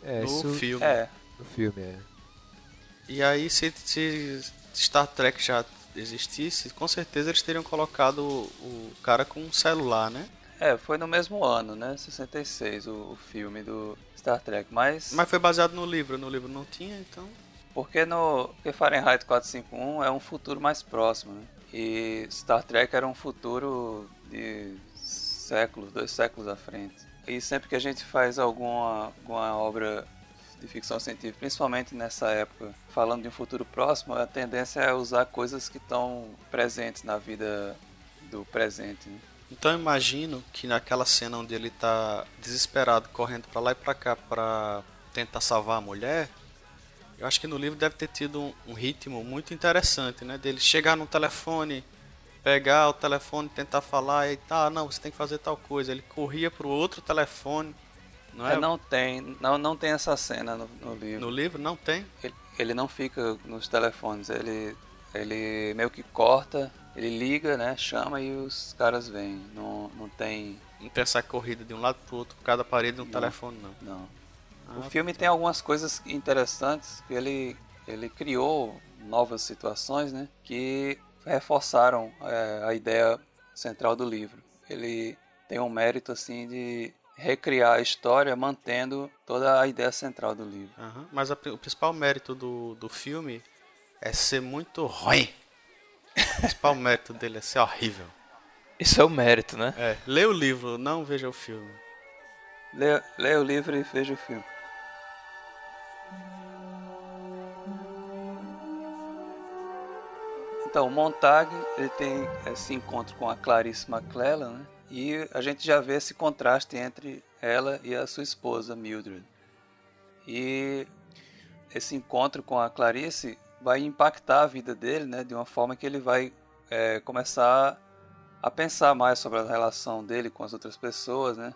É, no isso filme. É, no filme, é. E aí, se, se Star Trek já existisse, com certeza eles teriam colocado o, o cara com um celular, né? é, foi no mesmo ano, né? 66, o, o filme do Star Trek. Mas, Mas foi baseado no livro, no livro não tinha, então. porque no porque Fahrenheit 451 é um futuro mais próximo, né? E Star Trek era um futuro de séculos, dois séculos à frente. E sempre que a gente faz alguma, alguma obra de ficção científica, principalmente nessa época, falando de um futuro próximo, a tendência é usar coisas que estão presentes na vida do presente. Né? Então imagino que naquela cena onde ele tá desesperado, correndo pra lá e pra cá pra tentar salvar a mulher, eu acho que no livro deve ter tido um, um ritmo muito interessante, né? Dele chegar no telefone, pegar o telefone, tentar falar e tá, não, você tem que fazer tal coisa. Ele corria pro outro telefone, não é? É, não tem, não, não tem essa cena no, no livro. No livro não tem. Ele, ele não fica nos telefones, ele, ele meio que corta, ele liga, né? Chama e os caras vêm. Não, não tem. Não tem essa corrida de um lado pro outro por cada parede de um Não. telefone, não. Não. Ah, o filme tem algumas coisas interessantes que ele, ele criou novas situações, né? Que reforçaram é, a ideia central do livro. Ele tem um mérito assim de recriar a história mantendo toda a ideia central do livro. Aham, Mas a o principal mérito do, do filme é ser muito ruim. O principal *laughs* mérito dele é ser horrível. Isso é o mérito, né? É, lê o livro, não veja o filme. Leia, leia o livro e veja o filme. Então, o Montag ele tem esse encontro com a Clarice McClellan, né? E a gente já vê esse contraste entre ela e a sua esposa, Mildred. E esse encontro com a Clarice vai impactar a vida dele, né? De uma forma que ele vai é, começar a pensar mais sobre a relação dele com as outras pessoas, né?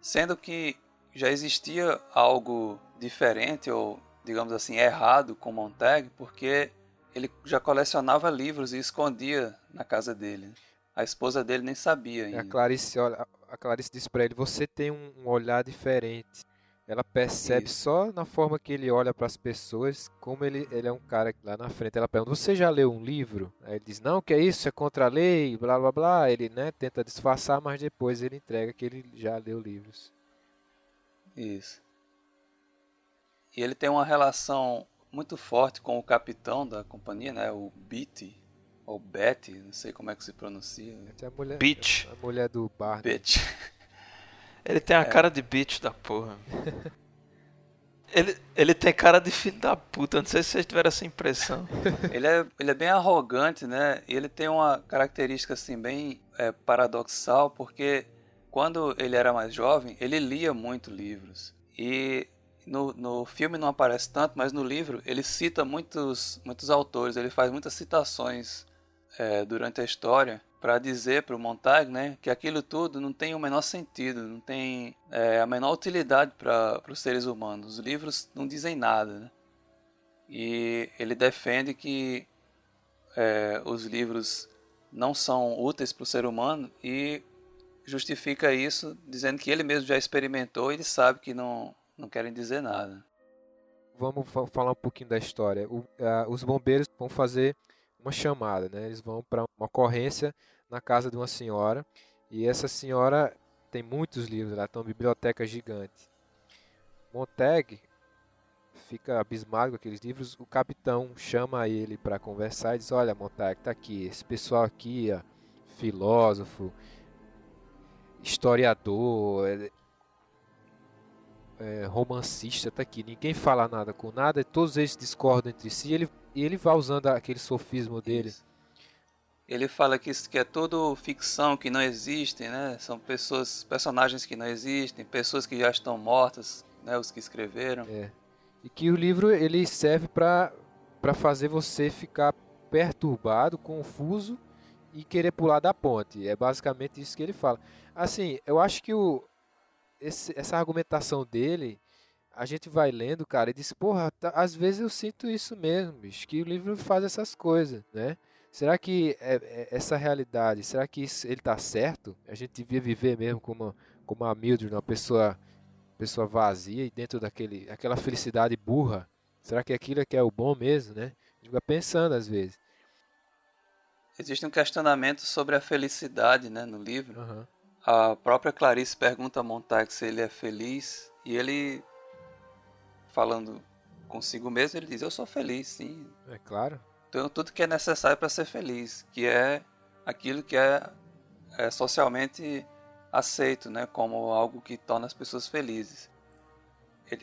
Sendo que já existia algo diferente ou, digamos assim, errado com Montag, porque ele já colecionava livros e escondia na casa dele. A esposa dele nem sabia E a ainda. Clarice, olha, a Clarice diz pra ele: você tem um, um olhar diferente. Ela percebe Isso. só na forma que ele olha para as pessoas, como ele, ele é um cara que lá na frente. Ela pergunta: Você já leu um livro? Aí ele diz: Não, que é isso? É contra a lei, blá blá blá. Ele né, tenta disfarçar, mas depois ele entrega que ele já leu livros. Isso. E ele tem uma relação muito forte com o capitão da companhia, né? O Beatty, ou Betty, não sei como é que se pronuncia. Até a mulher, Bitch. a mulher do bar. Betty. *laughs* Ele tem a cara de bitch da porra. *laughs* ele, ele tem cara de filho da puta, não sei se vocês tiveram essa impressão. *laughs* ele, é, ele é bem arrogante, né? E ele tem uma característica assim bem é, paradoxal, porque quando ele era mais jovem, ele lia muito livros. E no, no filme não aparece tanto, mas no livro ele cita muitos, muitos autores, ele faz muitas citações é, durante a história para dizer para o Montag né, que aquilo tudo não tem o menor sentido, não tem é, a menor utilidade para os seres humanos. Os livros não dizem nada. Né? E ele defende que é, os livros não são úteis para o ser humano e justifica isso dizendo que ele mesmo já experimentou e ele sabe que não, não querem dizer nada. Vamos fa- falar um pouquinho da história. O- os bombeiros vão fazer uma chamada, né? Eles vão para uma ocorrência na casa de uma senhora e essa senhora tem muitos livros, ela tem uma biblioteca gigante. Montag fica abismado com aqueles livros. O capitão chama ele para conversar e diz: Olha, Montag, tá aqui, esse pessoal aqui, ó, filósofo, historiador, é, romancista, tá aqui. Ninguém fala nada com nada, todos eles discordam entre si. E ele, ele vai usando aquele sofismo dele. Ele fala que isso que é tudo ficção, que não existem, né? São pessoas, personagens que não existem, pessoas que já estão mortas, né? Os que escreveram. É. E que o livro ele serve para para fazer você ficar perturbado, confuso e querer pular da ponte. É basicamente isso que ele fala. Assim, eu acho que o esse- essa argumentação dele, a gente vai lendo, cara, e diz, porra, tá- às vezes eu sinto isso mesmo, bicho, que o livro faz essas coisas, né? Será que é- é essa realidade, será que isso- ele tá certo? A gente devia viver mesmo como, como a Mildred, uma pessoa, pessoa vazia e dentro daquele, aquela felicidade burra? Será que aquilo é que é o bom mesmo, né? A gente fica pensando às vezes. Existe um questionamento sobre a felicidade né, no livro. Aham. A própria Clarice pergunta a Montag se ele é feliz e ele, falando consigo mesmo, ele diz: Eu sou feliz, sim. É claro. Tenho tudo que é necessário para ser feliz, que é aquilo que é, é socialmente aceito, né, como algo que torna as pessoas felizes.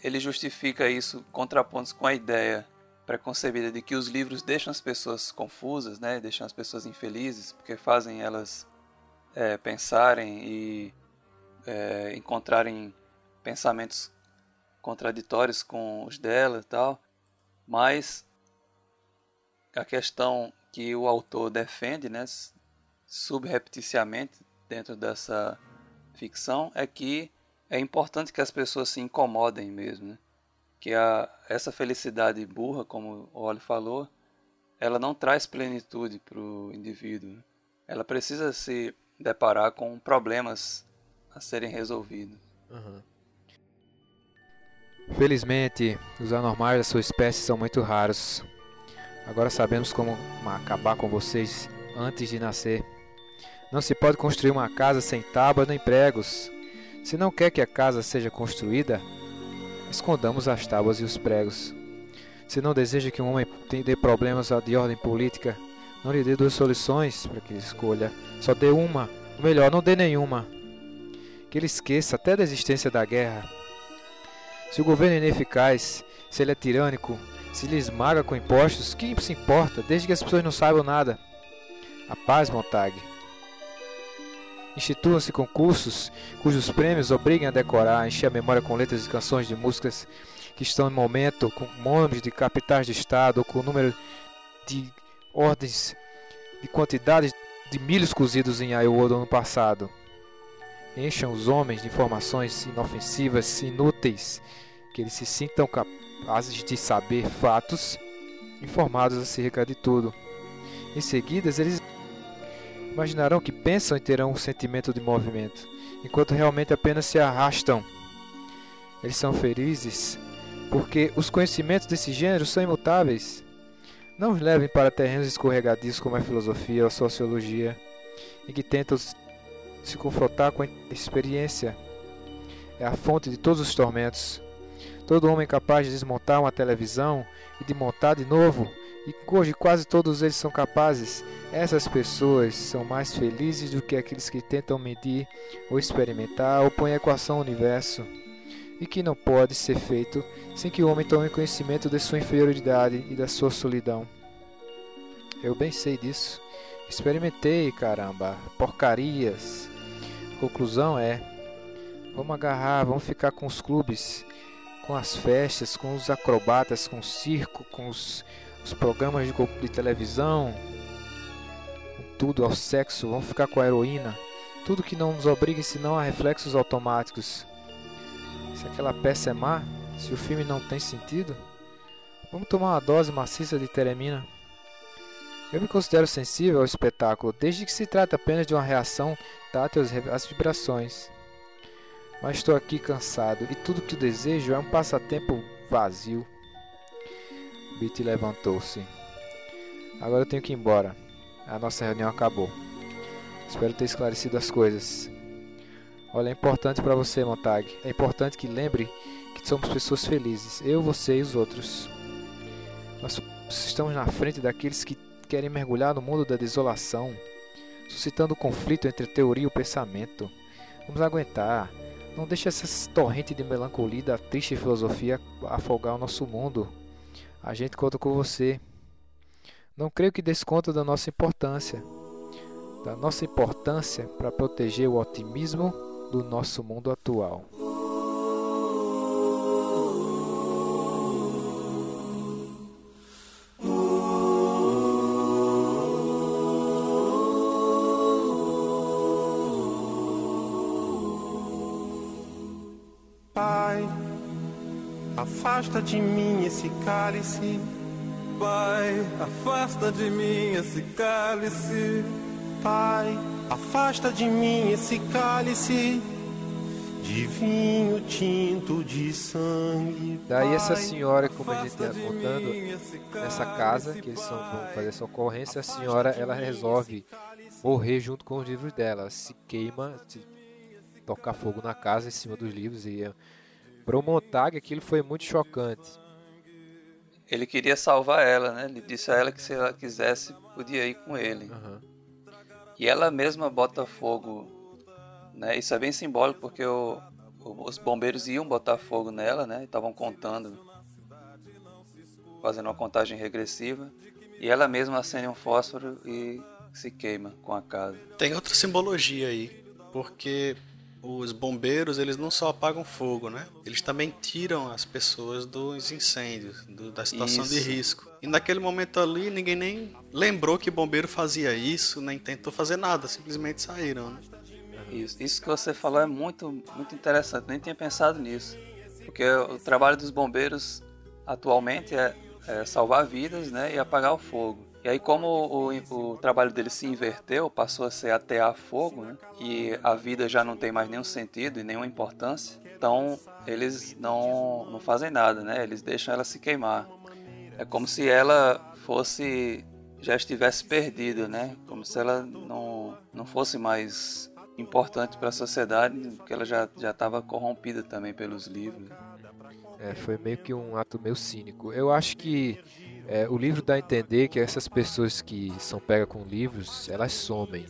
Ele- justifica isso contrapondo com a ideia preconcebida de que os livros deixam as pessoas confusas, né, deixam as pessoas infelizes, porque fazem elas é, pensarem e é, encontrarem pensamentos contraditórios com os dela e tal. Mas a questão que o autor defende, né, subrepticiamente dentro dessa ficção, é que é importante que as pessoas se incomodem mesmo, né? Que a, essa felicidade burra, como o Oli falou, ela não traz plenitude para o indivíduo. né? Ela precisa se deparar com problemas a serem resolvidos. Felizmente, os anormais da sua espécie são muito raros. Agora sabemos como acabar com vocês antes de nascer. Não se pode construir uma casa sem tábuas nem pregos. Se não quer que a casa seja construída, escondamos as tábuas e os pregos. Se não deseja que um homem dê problemas de ordem política, não lhe dê duas soluções para que ele escolha. Só dê uma, ou melhor, não dê nenhuma. Que ele esqueça até da existência da guerra. Se o governo é ineficaz, se ele é tirânico, se lhe esmaga com impostos, quem se importa, desde que as pessoas não saibam nada? A paz, Montag. Instituam-se concursos cujos prêmios obriguem a decorar, encher a memória com letras de canções de músicas que estão em momento, com nomes de capitais de estado ou com número de ordens de quantidades de milhos cozidos em Iowa do ano passado. Encham os homens de informações inofensivas, inúteis, que eles se sintam capazes de saber fatos informados acerca de tudo. Em seguida, eles imaginarão que pensam e terão um sentimento de movimento, enquanto realmente apenas se arrastam. Eles são felizes porque os conhecimentos desse gênero são imutáveis. Não os levem para terrenos escorregadios como a filosofia ou a sociologia, em que tentam se confrontar com a experiência. É a fonte de todos os tormentos. Todo homem capaz de desmontar uma televisão e de montar de novo, e hoje quase todos eles são capazes, essas pessoas são mais felizes do que aqueles que tentam medir ou experimentar ou põem equação ao universo, e que não pode ser feito sem que o homem tome conhecimento de sua inferioridade e da sua solidão. Eu bem sei disso. Experimentei, caramba, porcarias. Conclusão é: vamos agarrar, vamos ficar com os clubes, com as festas, com os acrobatas, com o circo, com os, os programas de, de televisão, tudo ao sexo, vamos ficar com a heroína. Tudo que não nos obrigue senão a reflexos automáticos. Se aquela peça é má, se o filme não tem sentido, vamos tomar uma dose maciça de teremina. Eu me considero sensível ao espetáculo, desde que se trata apenas de uma reação tátil às vibrações. Mas estou aqui cansado e tudo que desejo é um passatempo vazio. Bitty levantou-se. Agora eu tenho que ir embora. A nossa reunião acabou. Espero ter esclarecido as coisas. Olha, é importante para você, Montag. É importante que lembre que somos pessoas felizes. Eu, você e os outros. Nós estamos na frente daqueles que querem mergulhar no mundo da desolação, suscitando conflito entre teoria e pensamento. Vamos aguentar. Não deixe essa torrente de melancolia da triste filosofia afogar o nosso mundo. A gente conta com você. Não creio que desconta da nossa importância. Da nossa importância para proteger o otimismo do nosso mundo atual. afasta de mim esse cálice. Pai, afasta de mim esse cálice. Pai, afasta de mim esse cálice de vinho tinto de sangue. Daí essa senhora, como a gente está contando, nessa casa que eles são, vão fazer essa ocorrência, a senhora ela resolve morrer junto com os livros dela. Ela se queima, se tocar fogo na casa em cima dos livros e para o Montag aquilo foi muito chocante. Ele queria salvar ela, né? Ele disse a ela que se ela quisesse, podia ir com ele. Aham. E ela mesma bota fogo, né? Isso é bem simbólico porque o- o- os bombeiros iam botar fogo nela, né? Estavam contando, fazendo uma contagem regressiva. E ela mesma acende um fósforo e se queima com a casa. Tem outra simbologia aí, porque os bombeiros eles não só apagam fogo, né? Eles também tiram as pessoas dos incêndios, do- da situação de Isso. risco. E naquele momento ali ninguém nem lembrou que bombeiro fazia isso, nem tentou fazer nada, simplesmente saíram. Né? Isso, isso que você falou é muito, muito interessante. Nem tinha pensado nisso. Porque o trabalho dos bombeiros atualmente é, é salvar vidas né, e apagar o fogo. E aí, como o, o trabalho deles se inverteu, passou a ser atear fogo, né, e a vida já não tem mais nenhum sentido e nenhuma importância, então eles não, não fazem nada, né? Eles deixam ela se queimar. É como se ela fosse já estivesse perdida, né? Como se ela não, não fosse mais importante para a sociedade, porque ela já já estava corrompida também pelos livros. É, foi meio que um ato meio cínico. Eu acho que é, o livro dá a entender que essas pessoas que são pegas com livros, elas somem.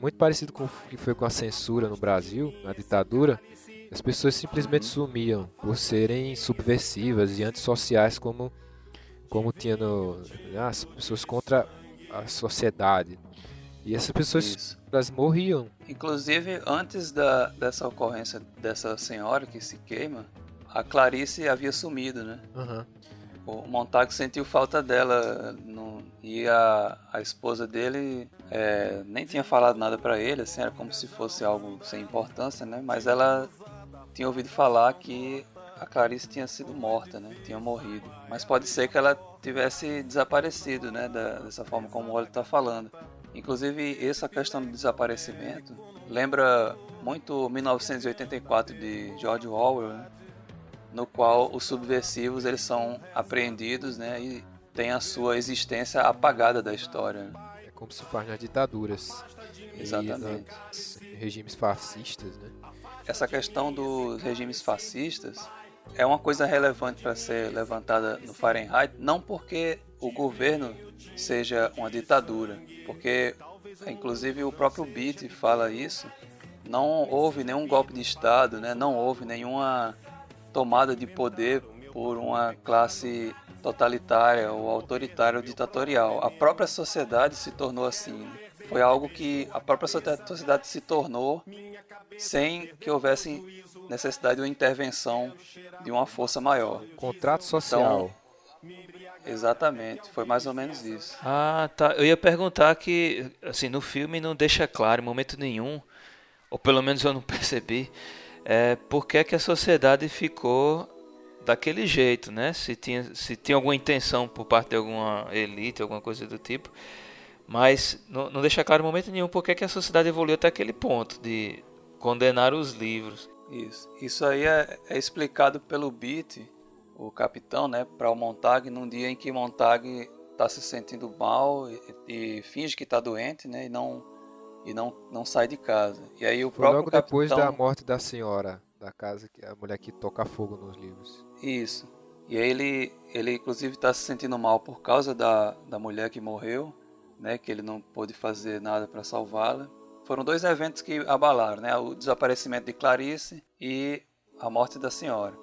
Muito parecido com o que foi com a censura no Brasil, na ditadura, as pessoas simplesmente sumiam por serem subversivas e antissociais como como tinha no, as pessoas contra a sociedade. E essas pessoas Isso. elas morriam. Inclusive, antes da, dessa ocorrência dessa senhora que se queima, a Clarice havia sumido, né? Aham. O Montague sentiu falta dela no- e a, a esposa dele é, nem tinha falado nada pra ele, assim, era como se fosse algo sem importância, né? Mas ela tinha ouvido falar que a Clarice tinha sido morta, né? Tinha morrido. Mas pode ser que ela tivesse desaparecido, né? Da- dessa forma como o Olho está falando. Inclusive, essa questão do desaparecimento lembra muito 1984 de George Orwell, né? No qual os subversivos eles são apreendidos, né, e têm a sua existência apagada da história. É como se faz nas ditaduras. Exatamente. regimes fascistas, né? Essa questão dos regimes fascistas é uma coisa relevante para ser levantada no Fahrenheit, não porque o governo seja uma ditadura, porque inclusive o próprio Beat fala isso. Não houve nenhum golpe de estado, né? Não houve nenhuma tomada de poder por uma classe totalitária ou autoritária ou ditatorial. A própria sociedade se tornou assim. Foi algo que a própria socie- sociedade se tornou sem que houvesse necessidade de uma intervenção de uma força maior. Contrato social. Exatamente, foi mais ou menos isso. Ah, tá. Eu ia perguntar que, assim, no filme não deixa claro em momento nenhum, ou pelo menos eu não *laughs* percebi, é, por que, que a sociedade ficou daquele jeito, né? Se tinha, se tinha alguma intenção por parte de alguma elite, alguma coisa do tipo. Mas não, não deixa claro em momento nenhum por que, que a sociedade evoluiu até aquele ponto de condenar os livros. Isso, isso aí é, é explicado pelo Beat, o capitão, né, para o Montag num dia em que Montag está se sentindo mal e, e finge que está doente, né, e não e não não sai de casa. E aí o Foi próprio logo depois capitão, da morte da senhora da casa, que a mulher que toca fogo nos livros. Isso. E aí ele, ele inclusive está se sentindo mal por causa da, da mulher que morreu, né? Que ele não pôde fazer nada para salvá-la. Foram dois eventos que abalaram, né? O desaparecimento de Clarice e a morte da senhora.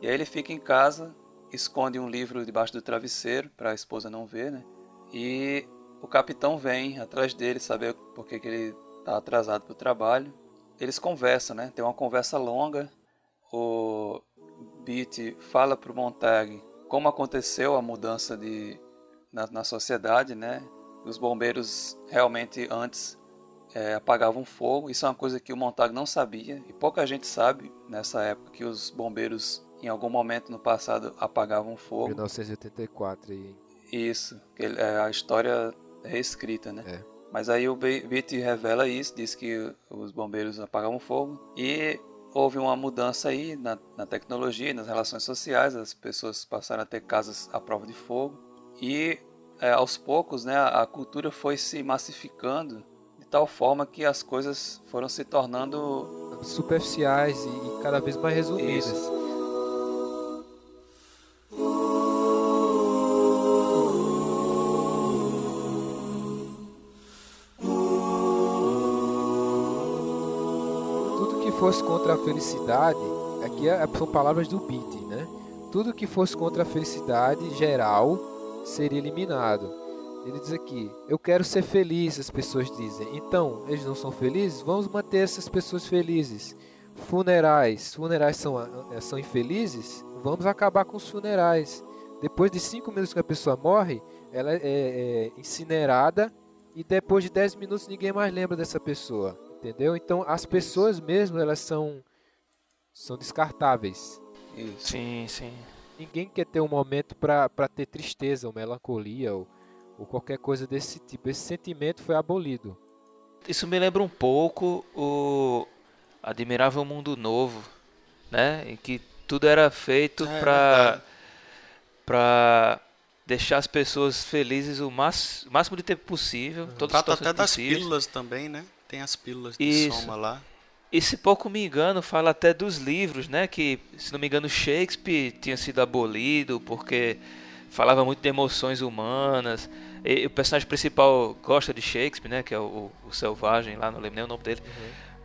E aí ele fica em casa, esconde um livro debaixo do travesseiro para a esposa não ver, né? E o capitão vem atrás dele saber por que, que ele está atrasado para o trabalho. Eles conversam, né? Tem uma conversa longa. O Beat fala para o Montag como aconteceu a mudança de, na, na sociedade, né? Os bombeiros realmente antes é, apagavam fogo. Isso é uma coisa que o Montag não sabia e pouca gente sabe nessa época que os bombeiros em algum momento no passado apagavam fogo. 1984 e Isso, é, a história reescrita, né? É. Mas aí o Be- Beat revela isso, diz que os bombeiros apagavam fogo e houve uma mudança aí na, na tecnologia, nas relações sociais, as pessoas passaram a ter casas à prova de fogo e é, aos poucos, né, a, a cultura foi se massificando de tal forma que as coisas foram se tornando superficiais e, e cada vez mais resumidas. Isso. Fosse contra a felicidade, aqui é- são palavras do Beat, né? Tudo que fosse contra a felicidade geral seria eliminado. Ele diz aqui: Eu quero ser feliz, as pessoas dizem. Então, eles não são felizes? Vamos manter essas pessoas felizes. Funerais. Funerais são, eh, são infelizes? Vamos acabar com os funerais. Depois de 5 minutos que a pessoa morre, ela é, é incinerada e depois de 10 minutos ninguém mais lembra dessa pessoa. Entendeu? Então, as pessoas mesmo, elas são, são descartáveis. isso. Sim, sim. Ninguém quer ter um momento para ter tristeza ou melancolia ou, ou qualquer coisa desse tipo. Esse sentimento foi abolido. Isso me lembra um pouco o Admirável Mundo Novo, né? Em que tudo era feito É, pra verdade. para deixar as pessoas felizes o máximo de tempo possível, as Trata até das possíveis. pílulas também, né? Tem as pílulas de Isso. soma lá. E se pouco me engano, fala até dos livros, né? Que, se não me engano, Shakespeare tinha sido abolido porque falava muito de emoções humanas. E, o personagem principal gosta de Shakespeare, né? Que é o, o selvagem lá, não lembro nem o nome dele.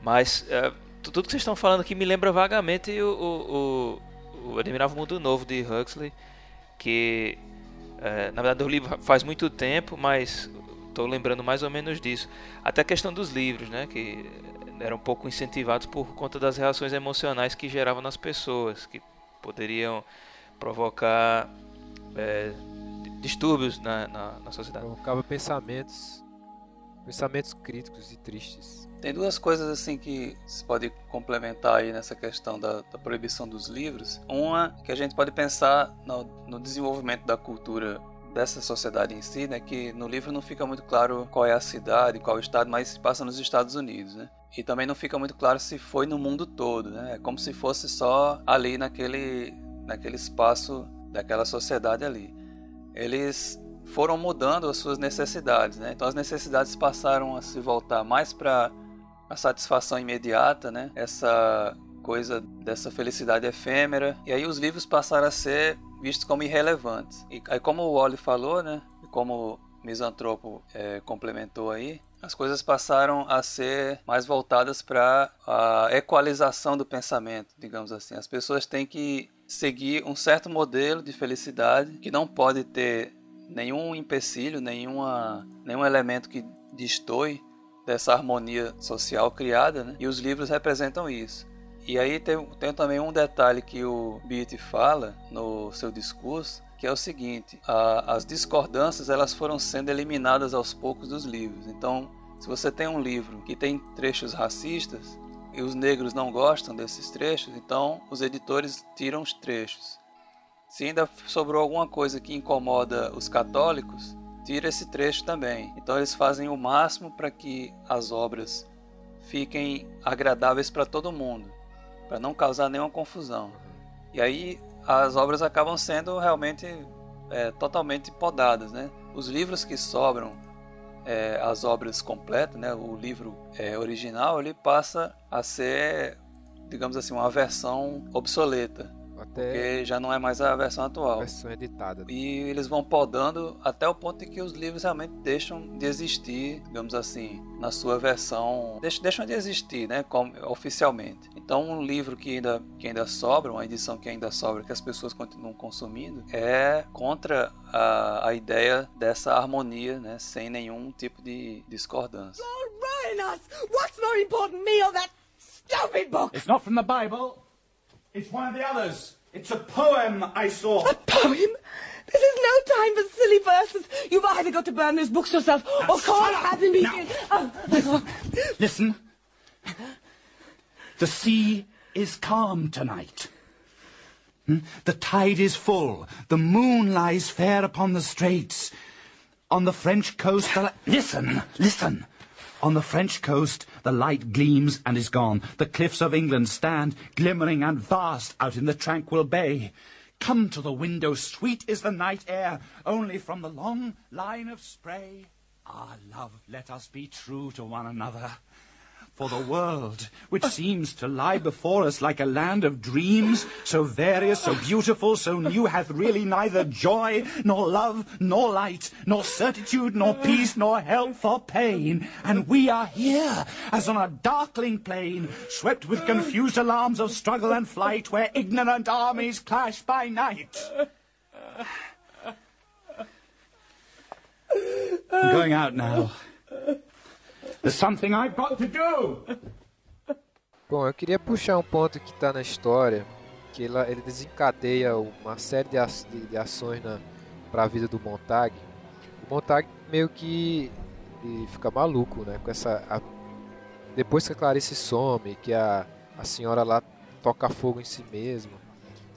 Mas é, tu- tudo que vocês estão falando aqui me lembra vagamente o, o, o, o Admirável Mundo Novo de Huxley. Que, é, na verdade, o livro faz muito tempo, mas estou lembrando mais ou menos disso. Até a questão dos livros, né? Que eram um pouco incentivados por conta das reações emocionais que geravam nas pessoas, que poderiam provocar é, distúrbios na, na, na sociedade. Provocava pensamentos, pensamentos críticos e tristes. Tem duas coisas assim que se pode complementar aí nessa questão da, da proibição dos livros. Uma que a gente pode pensar no, no desenvolvimento da cultura dessa sociedade em si, né? Que no livro não fica muito claro qual é a cidade, qual é o estado, mas se passa nos Estados Unidos, né? E também não fica muito claro se foi no mundo todo, né? É como se fosse só ali naquele, naquele espaço daquela sociedade ali. Eles foram mudando as suas necessidades, né? Então as necessidades passaram a se voltar mais para a satisfação imediata, né? Essa coisa dessa felicidade efêmera. E aí os livros passaram a ser vistos como irrelevantes. E aí como o Wally falou, né? E como o Misantropo é, complementou aí, as coisas passaram a ser mais voltadas para a equalização do pensamento, digamos assim. As pessoas têm que seguir um certo modelo de felicidade que não pode ter nenhum empecilho, nenhuma, nenhum elemento que destoie dessa harmonia social criada, né? E os livros representam isso. E aí tem, tem também um detalhe que o Beatty fala no seu discurso, que é o seguinte: a, as discordâncias elas foram sendo eliminadas aos poucos dos livros. Então, se você tem um livro que tem trechos racistas e os negros não gostam desses trechos, então os editores tiram os trechos. Se ainda sobrou alguma coisa que incomoda os católicos, tira esse trecho também. Então eles fazem o máximo para que as obras fiquem agradáveis para todo mundo, para não causar nenhuma confusão. E aí as obras acabam sendo realmente é, totalmente podadas, né? Os livros que sobram, é, as obras completas, né? O livro é, original, ele passa a ser, digamos assim, uma versão obsoleta, Até porque já não é mais a versão a atual. versão editada. E eles vão podando até o ponto em que os livros realmente deixam de existir, digamos assim, na sua versão. deix- Deixam de existir, né? Como, oficialmente. Então, um livro que ainda, que ainda sobra, uma edição que ainda sobra, que as pessoas continuam consumindo, é contra a, a ideia dessa harmonia, né? Sem nenhum tipo de discordância. Us! What's more important, me or that stupid book? It's not from the Bible. It's one of the others. It's a poem I saw. A poem? This is no time for silly verses. You've either got to burn those books yourself or call shut up. Haddon me. Now. Oh, my God. Hmm? The tide is full. The moon lies fair upon the straits. On the French coast, the li- listen, listen. On the French coast, the light gleams and is gone. The cliffs of England stand glimmering and vast out in the tranquil bay. Come to the window, sweet is the night air, only from the long line of spray. Ah, love, let us be true to one another. For the world, which seems to lie before us like a land of dreams, so various, so beautiful, so new, hath really neither joy, nor love, nor light, nor certitude, nor peace, nor health or pain. And we are here, as on a darkling plain, swept with confused alarms of struggle and flight, where ignorant armies clash by night. I'm going out now. There's something I've got to do. Bom, eu queria puxar um ponto que está na história, que ele, ele desencadeia uma série de, de- de ações para a vida do Montag. O Montag meio que fica maluco, né? Com essa, a- depois que a Clarice some, que a, a senhora lá toca fogo em si mesma,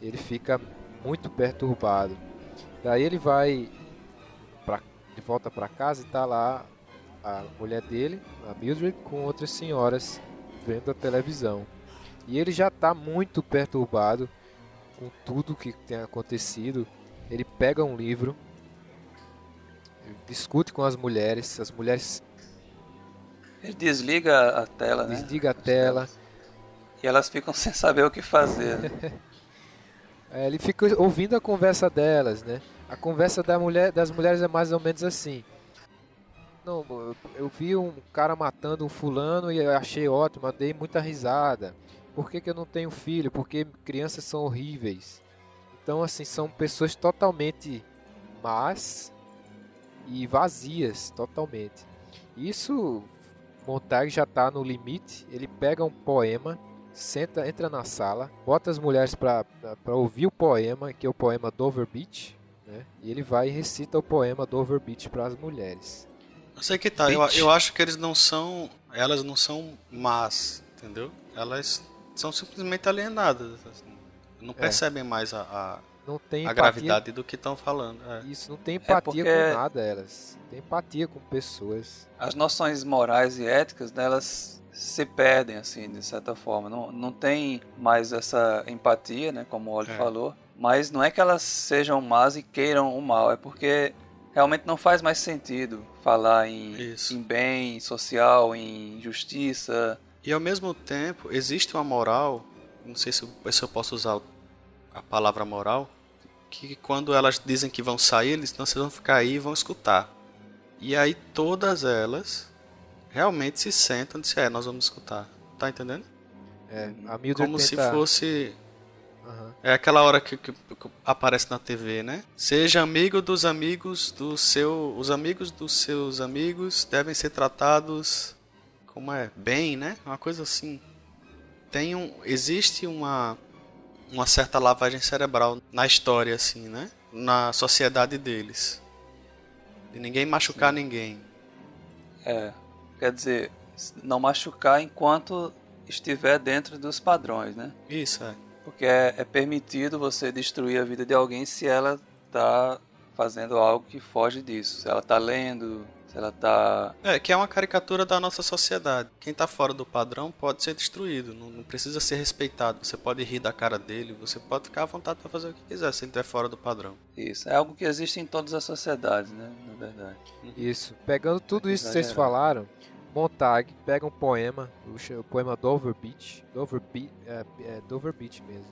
ele fica muito perturbado. Daí ele vai pra, de volta para casa e tá lá a mulher dele, a Mildred, com outras senhoras vendo a televisão. E ele já está muito perturbado com tudo que tem acontecido. Ele pega um livro, discute com as mulheres, as mulheres Ele desliga a tela, né? desliga a tela. E elas ficam *laughs* sem saber o que fazer. né? *laughs* É, ele fica ouvindo a conversa delas, né? A conversa da mulher, das mulheres é mais ou menos assim. Não, eu, vi um cara matando um fulano e achei ótimo, dei muita risada. Por que, que eu não tenho filho? Porque crianças são horríveis. Então, assim, são pessoas totalmente más e vazias, totalmente. Isso, Montag já está no limite. Ele pega um poema senta, entra na sala, bota as mulheres para ouvir o poema, que é o poema Dover Beach, né? E ele vai e recita o poema Dover Beach para as mulheres. Eu sei que tá. Eu, eu acho que eles não são. Elas não são más, entendeu? Elas são simplesmente alienadas. assim. Não percebem mais a, a, Não tem a empatia. gravidade do que estão falando. é. Isso, não tem empatia porque- com nada, elas. Não tem empatia com pessoas. As noções morais e éticas delas se perdem, assim, de certa forma. Não, não tem mais essa empatia, né? Como o Oli É. falou. Mas não é que elas sejam más e queiram o mal. É porque realmente não faz mais sentido falar em, Isso. em bem social, em justiça. E ao mesmo tempo, existe uma moral, não sei se eu, se eu posso usar a palavra moral, que quando elas dizem que vão sair, eles não vocês vão ficar aí e vão escutar. E aí todas elas realmente se sentam e dizem, é, nós vamos escutar. Tá entendendo? É, a Mildred Como se tenta- fosse. Aham. É aquela hora que, que- que aparece na TV, né? Seja amigo dos amigos do seu. Os amigos dos seus amigos devem ser tratados. Como é? Bem, né? Uma coisa assim. Tem um. Existe uma. Uma certa lavagem cerebral na história, assim, né? Na sociedade deles. De ninguém machucar ninguém. É, quer dizer, não machucar enquanto estiver dentro dos padrões, né? Isso, é. Porque é, é permitido você destruir a vida de alguém se ela tá fazendo algo que foge disso. Se ela tá lendo, se ela tá. É, que é uma caricatura da nossa sociedade. Quem tá fora do padrão pode ser destruído, não, não precisa ser respeitado. Você pode rir da cara dele, você pode ficar à vontade para fazer o que quiser se ele estiver fora do padrão. Isso. É algo que existe em todas as sociedades, né? Na verdade. Isso. Pegando tudo isso que vocês falaram, Montag pega um poema, o, poema Dover Beach. Dover, Be é, é Dover Beach mesmo.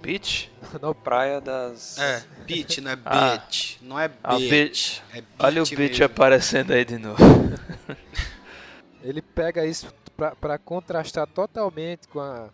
Beach? *laughs* Não, Praia das. É, bitch, não é Ah. bitch. Não é Ah, bitch. bitch. É bitch Olha o beach mesmo. aparecendo aí de novo. *laughs* Ele pega isso para contrastar totalmente com, a,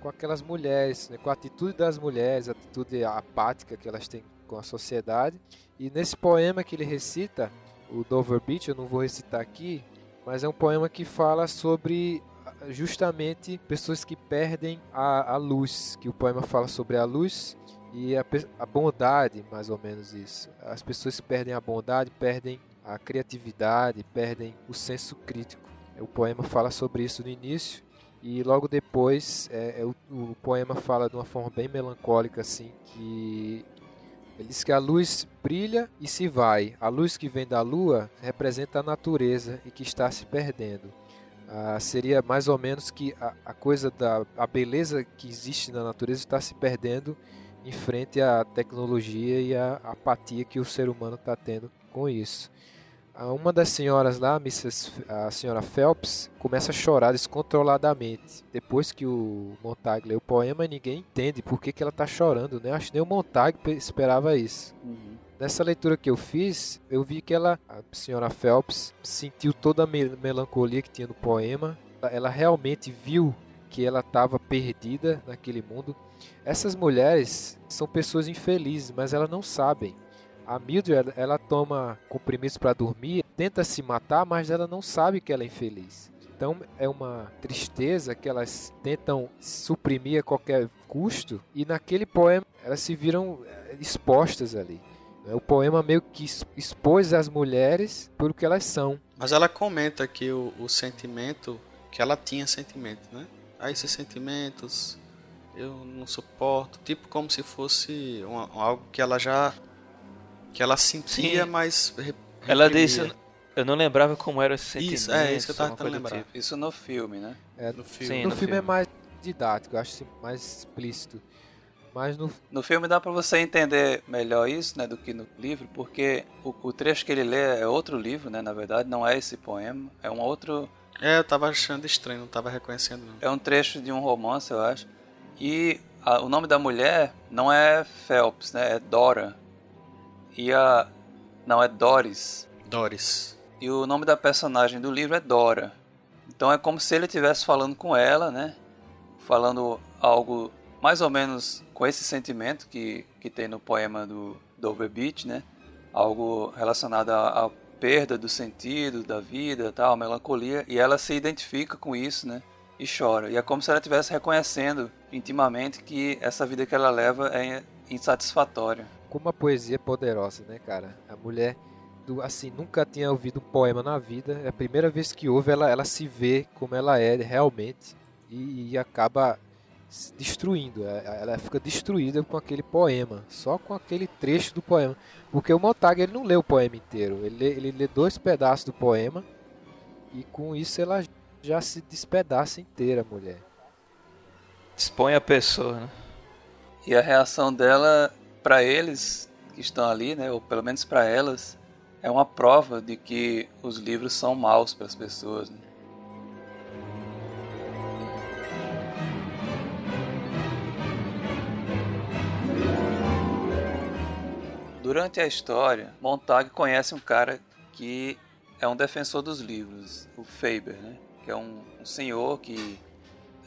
com aquelas mulheres, né, com a atitude das mulheres, a atitude apática que elas têm com a sociedade. E nesse poema que ele recita, o Dover Beach, eu não vou recitar aqui, mas é um poema que fala sobre ah, justamente pessoas que perdem a, a luz, que o poema fala sobre a luz e a, a bondade, mais ou menos isso. As pessoas que perdem a bondade, perdem a criatividade, perdem o senso crítico. O poema fala sobre isso no início E logo depois, é, é, o, o poema fala de uma forma bem melancólica, assim, que ele diz que a luz brilha e se vai. A luz que vem da lua representa a natureza e que está se perdendo. Ah, seria mais ou menos que a, a coisa da a beleza que existe na natureza está se perdendo em frente à tecnologia e à apatia que o ser humano está tendo com isso. Uma das senhoras lá, a senhora Phelps, começa a chorar descontroladamente. Depois que o Montag lê o poema, ninguém entende por que, que ela está chorando, né? Acho que nem o Montag pe- esperava isso. Nessa leitura que eu fiz, eu vi que ela, a senhora Phelps, sentiu toda a me- melancolia que tinha no poema. Ela realmente viu que ela estava perdida naquele mundo. Essas mulheres são pessoas infelizes, mas elas não sabem. A Mildred, ela, toma comprimidos para dormir, tenta se matar, mas ela não sabe que ela é infeliz. Então é uma tristeza que elas tentam suprimir a qualquer custo e naquele poema elas se viram eh, expostas ali. né? O poema meio que expôs as mulheres pelo que elas são. Mas ela comenta que o, o sentimento, que ela tinha sentimento, né? Ah, esses sentimentos eu não suporto. Tipo como se fosse uma- algo que ela já. Que ela sentia, Sim. mas. Ela disse, eu não lembrava como era esse sentimento. Isso, é isso que eu tava tentando lembrar. tipo. Isso no filme, né? É, No filme. Sim, no, no filme, é filme. mais didático, eu acho mais explícito. Mas no No filme dá pra você entender melhor isso, né, do que no livro, porque o, o trecho que ele lê é outro livro, né, na verdade, não é esse poema, é um outro, É, eu tava achando estranho, não tava reconhecendo não. é um trecho de um romance, eu acho. E a- o nome da mulher não é Phelps, né, é Dora. E a não é Doris. Doris. E o nome da personagem do livro é Dora. Então é como se ele estivesse falando com ela, né? Falando algo mais ou menos com esse sentimento que, que tem no poema do Dover Beach, né? Algo relacionado à, perda do sentido da vida, tal, melancolia. E ela se identifica com isso, né? E chora. E é como se ela estivesse reconhecendo intimamente que essa vida que ela leva é insatisfatória. Como a poesia é poderosa, né, cara? A mulher, do, assim, nunca tinha ouvido um poema na vida. É a primeira vez que ouve, ela, ela se vê como ela é realmente e, e acaba se destruindo. É, Ela fica destruída com aquele poema, só com aquele trecho do poema. Porque o Montag ele não lê o poema inteiro, ele lê, ele lê dois pedaços do poema e com isso ela já se despedaça inteira, a mulher. Expõe a pessoa, né? E a reação dela para eles que estão ali, né, ou pelo menos para elas, é uma prova de que os livros são maus para as pessoas. né? Durante a história, Montag conhece um cara que é um defensor dos livros, o Faber, né? que é um, um senhor que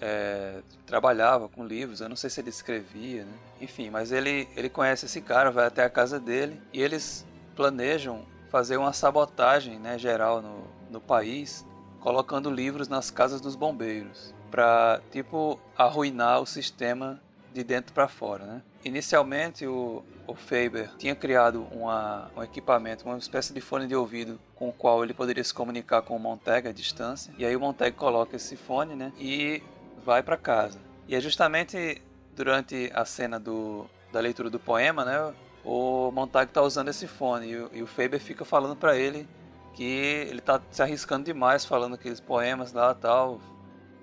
é, trabalhava com livros, eu não sei se ele escrevia, né? enfim, mas ele, ele conhece esse cara, vai até a casa dele e eles planejam fazer uma sabotagem né, geral no, no país, colocando livros nas casas dos bombeiros, para tipo arruinar o sistema de dentro para fora. Né? Inicialmente o, o Faber tinha criado uma, um equipamento, uma espécie de fone de ouvido com o qual ele poderia se comunicar com o Montag à distância. E aí o Montag coloca esse fone né, e vai para casa. E é justamente durante a cena do, da leitura do poema, né, o Montag está usando esse fone e, o- e o Faber fica falando para ele que ele está se arriscando demais falando aqueles poemas lá tal.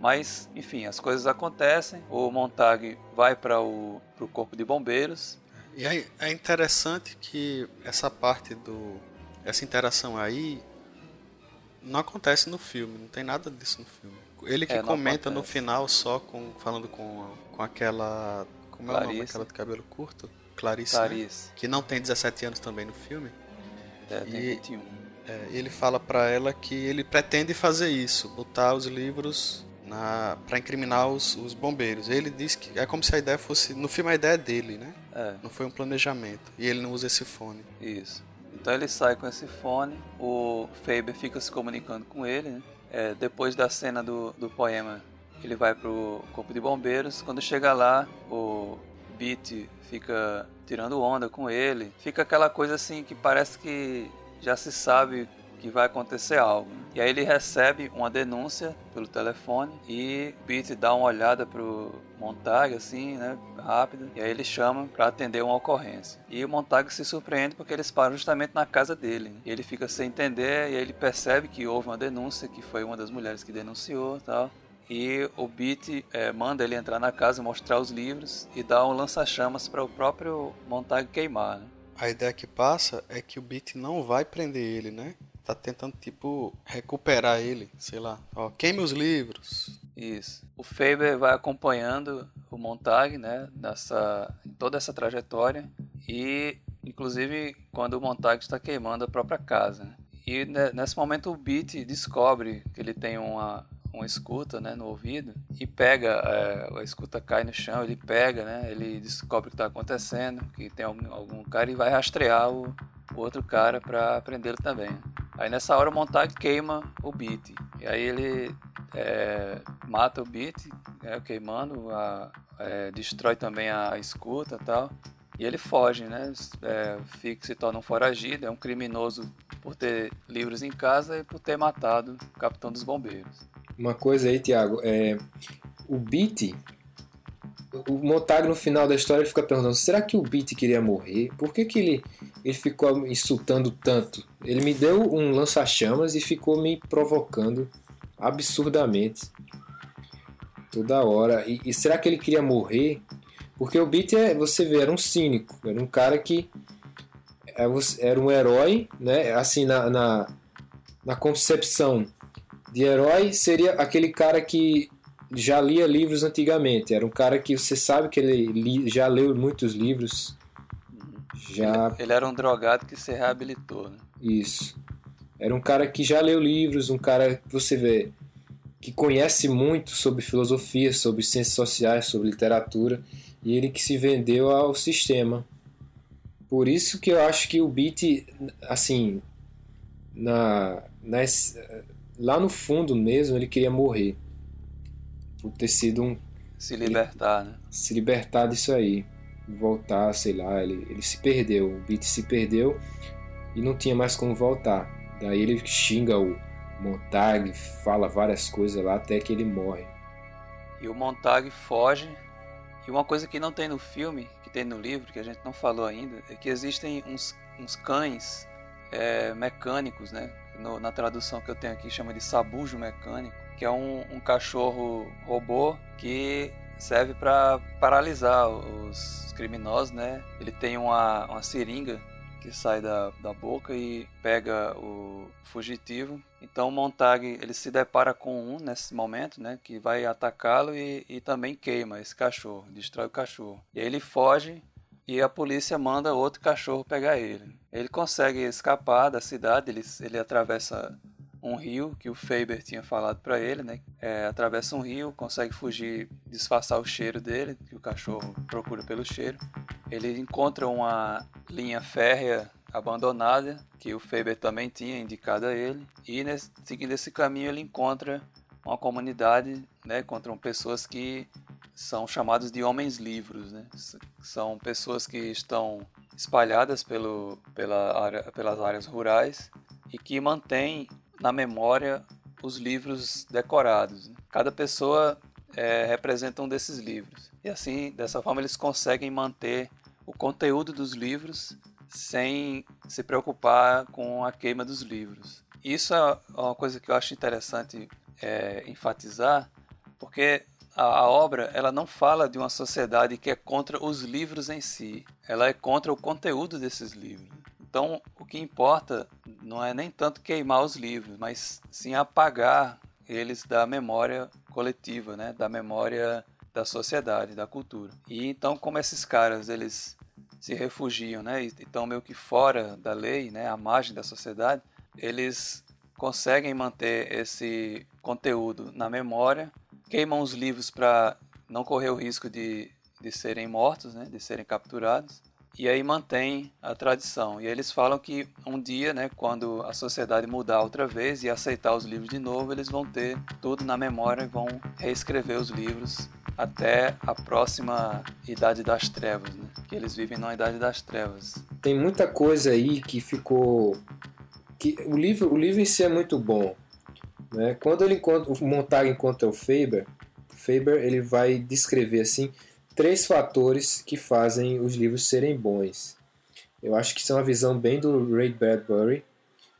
Mas, enfim, as coisas acontecem. O Montag vai para o pro corpo de bombeiros. E é, é interessante que essa parte do. Essa interação aí não acontece no filme, não tem nada disso no filme. Ele que É, comenta no final só com falando com, com aquela. Como é o nome aquela de cabelo curto? Clarice. né? Clarice. Que não tem 17 anos também no filme. É, tem E- 21. É, ele fala pra ela que ele pretende fazer isso, botar os livros na para incriminar os, os bombeiros. Ele diz que é como se a ideia fosse, no filme a ideia é dele, né? É. Não foi um planejamento. E ele não usa esse fone. Isso. Então ele sai com esse fone, o Faber fica se comunicando com ele, né? É, depois da cena do, do poema, ele vai pro corpo de bombeiros. Quando chega lá, o Beat fica tirando onda com ele. Fica aquela coisa assim que parece que já se sabe que vai acontecer algo. E aí ele recebe uma denúncia pelo telefone e Pete dá uma olhada pro Montag, assim, né, rápido, e aí ele chama para atender uma ocorrência. E o Montag se surpreende porque eles param justamente na casa dele. E ele fica sem entender e aí ele percebe que houve uma denúncia, que foi uma das mulheres que denunciou tal. E o Beat é, manda ele entrar na casa, mostrar os livros e dar um lança-chamas para o próprio Montag queimar. Né? A ideia que passa é que o Beat não vai prender ele, né? Tá tentando, tipo, recuperar ele, sei lá. Ó, queime os livros. Isso. O Faber vai acompanhando o Montag, né, nessa em toda essa trajetória e inclusive quando o Montag está queimando a própria casa. né. E ne- nesse momento o Beat descobre que ele tem uma uma escuta, né, no ouvido e pega é, a escuta cai no chão, ele pega, né, ele descobre o que está acontecendo, que tem algum, algum cara e vai rastrear o, o outro cara para prendê-lo também. Aí nessa hora o Montag queima o Beat e aí ele é, mata o Beat, né, queimando, a- é, destrói também a escuta tal. E ele foge, né? É, fica, se torna um foragido, é um criminoso por ter livros em casa e por ter matado o capitão dos bombeiros. Uma coisa aí, Thiago, é o Beat, o Montag no final da história fica perguntando: será que o Beat queria morrer? Por que, que ele, ele ficou insultando tanto? Ele me deu um lança-chamas e ficou me provocando absurdamente toda hora. E, e será que ele queria morrer? Porque o Beat é, você vê, era um cínico, era um cara que é, era um herói, né? Assim na, na, na concepção de herói seria aquele cara que já lia livros antigamente. Era um cara que você sabe que ele li- já leu muitos livros. Já Ele era um drogado que se reabilitou, né? isso. Era um cara que já leu livros, um cara que você vê que conhece muito sobre filosofia, sobre ciências sociais, sobre literatura, e ele que se vendeu ao sistema. Por isso que eu acho que o Beat, assim, na, na lá no fundo mesmo, ele queria morrer. Por ter sido um. Se libertar, né? Se libertar disso aí. Voltar, sei lá, ele, ele se perdeu. O Beat se perdeu e não tinha mais como voltar. Daí ele xinga o Montag, fala várias coisas lá até que ele morre. E o Montag foge. E uma coisa que não tem no filme, que tem no livro, que a gente não falou ainda, é que existem uns, uns cães é, mecânicos, né? No- na tradução que eu tenho aqui chama de sabujo mecânico, que é um, um cachorro robô que serve para paralisar os criminosos, né? Ele tem uma, uma seringa que sai da, da boca e pega o fugitivo. Então o Montag ele se depara com um nesse momento, né, que vai atacá-lo e, e também queima esse cachorro, destrói o cachorro. E aí ele foge e a polícia manda outro cachorro pegar ele. Ele consegue escapar da cidade, ele, ele atravessa um rio que o Faber tinha falado para ele, né? É, atravessa um rio, consegue fugir, disfarçar o cheiro dele, que o cachorro procura pelo cheiro. Ele encontra uma linha férrea abandonada que o Faber também tinha indicado a ele e nesse- seguindo esse caminho ele encontra uma comunidade, né? Encontram pessoas que são chamados de homens livros, né? São pessoas que estão espalhadas pelo, pela área, pelas áreas rurais e que mantêm na memória os livros decorados. né? Cada pessoa é, representa um desses livros. E assim, dessa forma, eles conseguem manter o conteúdo dos livros sem se preocupar com a queima dos livros. Isso é uma coisa que eu acho interessante é, enfatizar, porque a, a obra ela não fala de uma sociedade que é contra os livros em si, ela é contra o conteúdo desses livros. Então, o que importa não é nem tanto queimar os livros, mas sim apagar eles da memória coletiva, né? da memória da sociedade, da cultura. E então, como esses caras eles se refugiam, né? e estão meio que fora da lei, né? à margem da sociedade, eles conseguem manter esse conteúdo na memória, queimam os livros para não correr o risco de, de serem mortos, né? de serem capturados, e aí mantém a tradição. E eles falam que um dia, né, quando a sociedade mudar outra vez e aceitar os livros de novo, eles vão ter tudo na memória e vão reescrever os livros até a próxima Idade das Trevas, né? que eles vivem na Idade das Trevas. Tem muita coisa aí que ficou que o livro, o livro em si é muito bom. Né? Quando ele encontra, o Montag encontra o Faber, Faber ele vai descrever assim três fatores que fazem os livros serem bons. Eu acho que são a visão bem do Ray Bradbury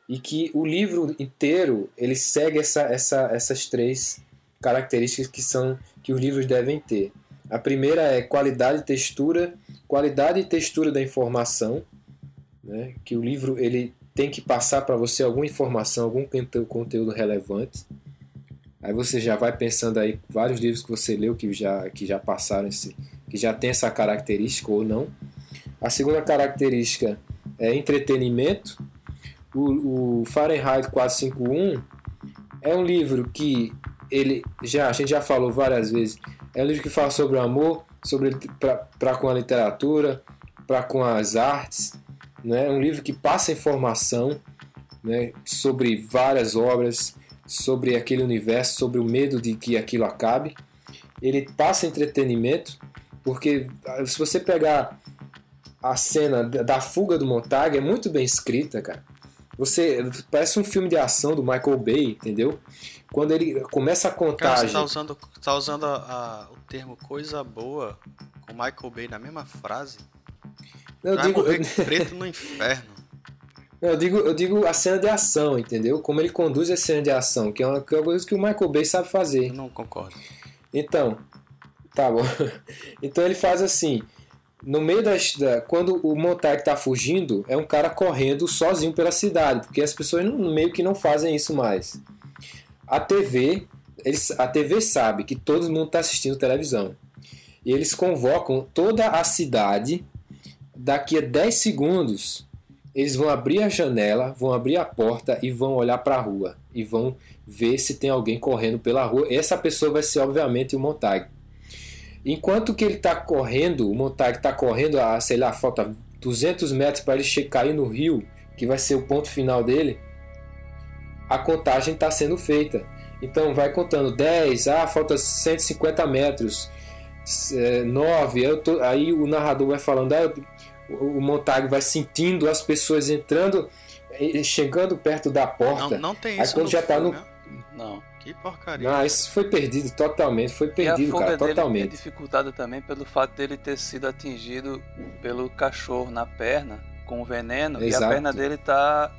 e que o livro inteiro ele segue essa, essa, essas três características que são que os livros devem ter. A primeira é qualidade e textura, qualidade e textura da informação, né? que o livro ele tem que passar para você alguma informação, algum conte- conteúdo relevante. Aí você já vai pensando aí vários livros que você leu que já que já passaram esse, que já tem essa característica ou não. A segunda característica é entretenimento. O, o Fahrenheit 451 é um livro que ele já a gente já falou várias vezes. É um livro que fala sobre o amor, sobre para com a literatura, para com as artes. Né? É um livro que passa informação né? sobre várias obras, sobre aquele universo, sobre o medo de que aquilo acabe. Ele passa entretenimento, porque ah, se você pegar a cena da fuga do Montag, é muito bem escrita, cara. Você parece um filme de ação do Michael Bay, entendeu? Quando ele começa a Cara, você contagem. tá usando, tá usando a- a- o termo coisa boa com Michael Bay na mesma frase? Eu Vai digo, morrer eu, preto *laughs* no inferno. eu digo, eu digo a cena de ação, entendeu? Como ele conduz a cena de ação, que é uma, que é uma coisa que o Michael Bay sabe fazer. Eu não concordo. Então, tá bom. *laughs* Então ele faz assim, no meio das, da, quando o Montag tá fugindo, é um cara correndo sozinho pela cidade, porque as pessoas não, meio que não fazem isso mais. A TV, eles, a TV sabe que todo mundo está assistindo televisão. E eles convocam toda a cidade. Daqui a 10 segundos, eles vão abrir a janela, vão abrir a porta e vão olhar para a rua. E vão ver se tem alguém correndo pela rua. Essa pessoa vai ser, obviamente, o Montag. Enquanto que ele está correndo, o Montag está correndo, a, sei lá, falta 200 metros para ele cair no rio, que vai ser o ponto final dele, a contagem está sendo feita. Então vai contando 10, ah, falta 150 metros, 9, eu tô- aí o narrador vai falando, ah, o o Montag vai sentindo as pessoas entrando, chegando perto da Não, porta. não tem Aí isso quando no já tá filme, no- né? Não. Que porcaria. Não, isso foi perdido totalmente, foi E a perdido, fuga cara, dele é totalmente. dificultada também pelo fato dele ter sido atingido pelo cachorro na perna com veneno e a Exato. perna dele tá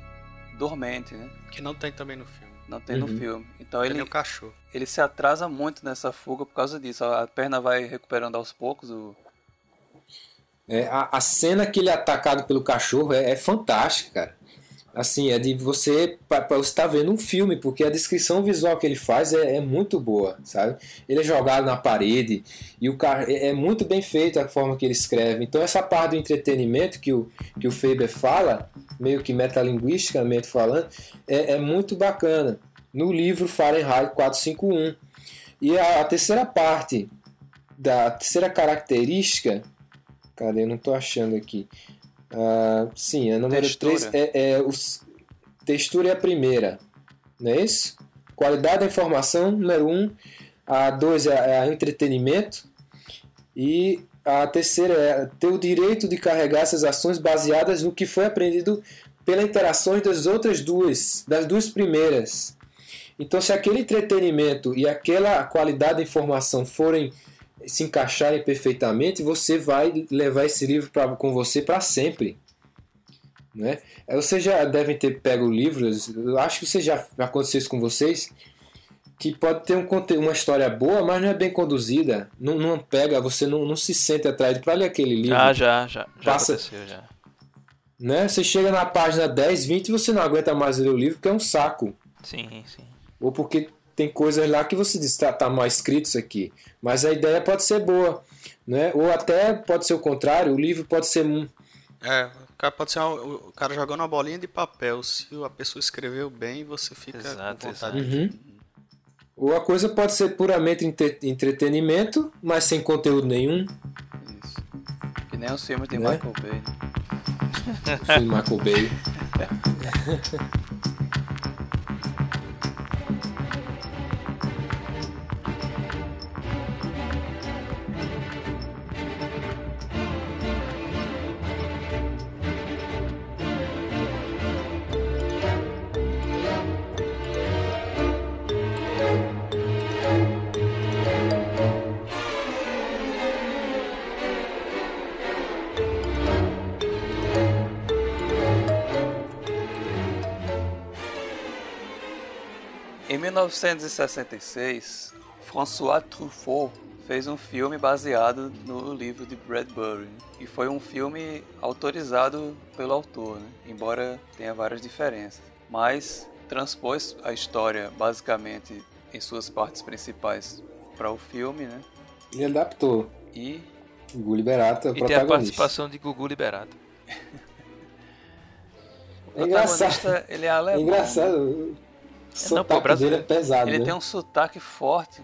dormente, né? Que não tem também no filme. Não tem no Uhum. filme. Então Ele ele, é o cachorro. ele se atrasa muito nessa fuga por causa disso. A perna vai recuperando aos poucos. O... É, a, a cena que ele é atacado pelo cachorro é, é fantástica, cara. Assim, é de você. estar vendo um filme, porque a descrição visual que ele faz é, é muito boa, sabe? Ele é jogado na parede e o cara é, é muito bem feito a forma que ele escreve. Então, essa parte do entretenimento que o, que o Faber fala, meio que metalinguisticamente falando, é, é muito bacana. No livro Fahrenheit 451. E a, a terceira parte, da a terceira característica Cadê? Eu não tô achando aqui. Ah, sim, a número Textura. 3 é, é os, textura é a primeira. Não é isso? Qualidade da informação, número 1. Um. A 2 é, é a entretenimento. E a terceira é ter o direito de carregar essas ações baseadas no que foi aprendido pela interações das outras duas, das duas primeiras. Então, se aquele entretenimento e aquela qualidade da informação forem se encaixarem perfeitamente, você vai levar esse livro pra, com você para sempre. Né? Eh, Vocês já devem ter pego livros, eu acho que você já aconteceu isso com vocês, que pode ter um, uma história boa, mas não é bem conduzida, não, não pega, você não, não se sente atrás para ler aquele livro. Ah, já, já. Já Passa- aconteceu, já. Né? Você chega na página 10, 20 e você não aguenta mais ler o livro, porque é um saco. Sim, sim. Ou porque tem coisas lá que você diz, tá, tá mal escrito isso aqui. Mas a ideia pode ser boa. Né? Ou até pode ser o contrário, o livro pode ser. um- É, o cara pode ser uma- o cara jogando uma bolinha de papel. Se a pessoa escreveu bem, você fica Exato, com vontade. Uhum. Ou a coisa pode ser puramente entre- entretenimento, mas sem conteúdo nenhum. Isso. Que nem os filmes de Né? Michael Bay. O filme Michael Bay. *laughs* 1966, François Truffaut fez um filme baseado no livro de Bradbury. E foi um filme autorizado pelo autor, né? embora tenha várias diferenças. Mas transpôs a história basicamente em suas partes principais para o filme, né? Ele adaptou. E Gugu Liberato é o E tem a protagonista. participação de Gugu Liberato. *laughs* É o protagonista, ele é É alemão. engraçado. O não, pô, brasileiro. é pesado, Ele né? tem um sotaque forte.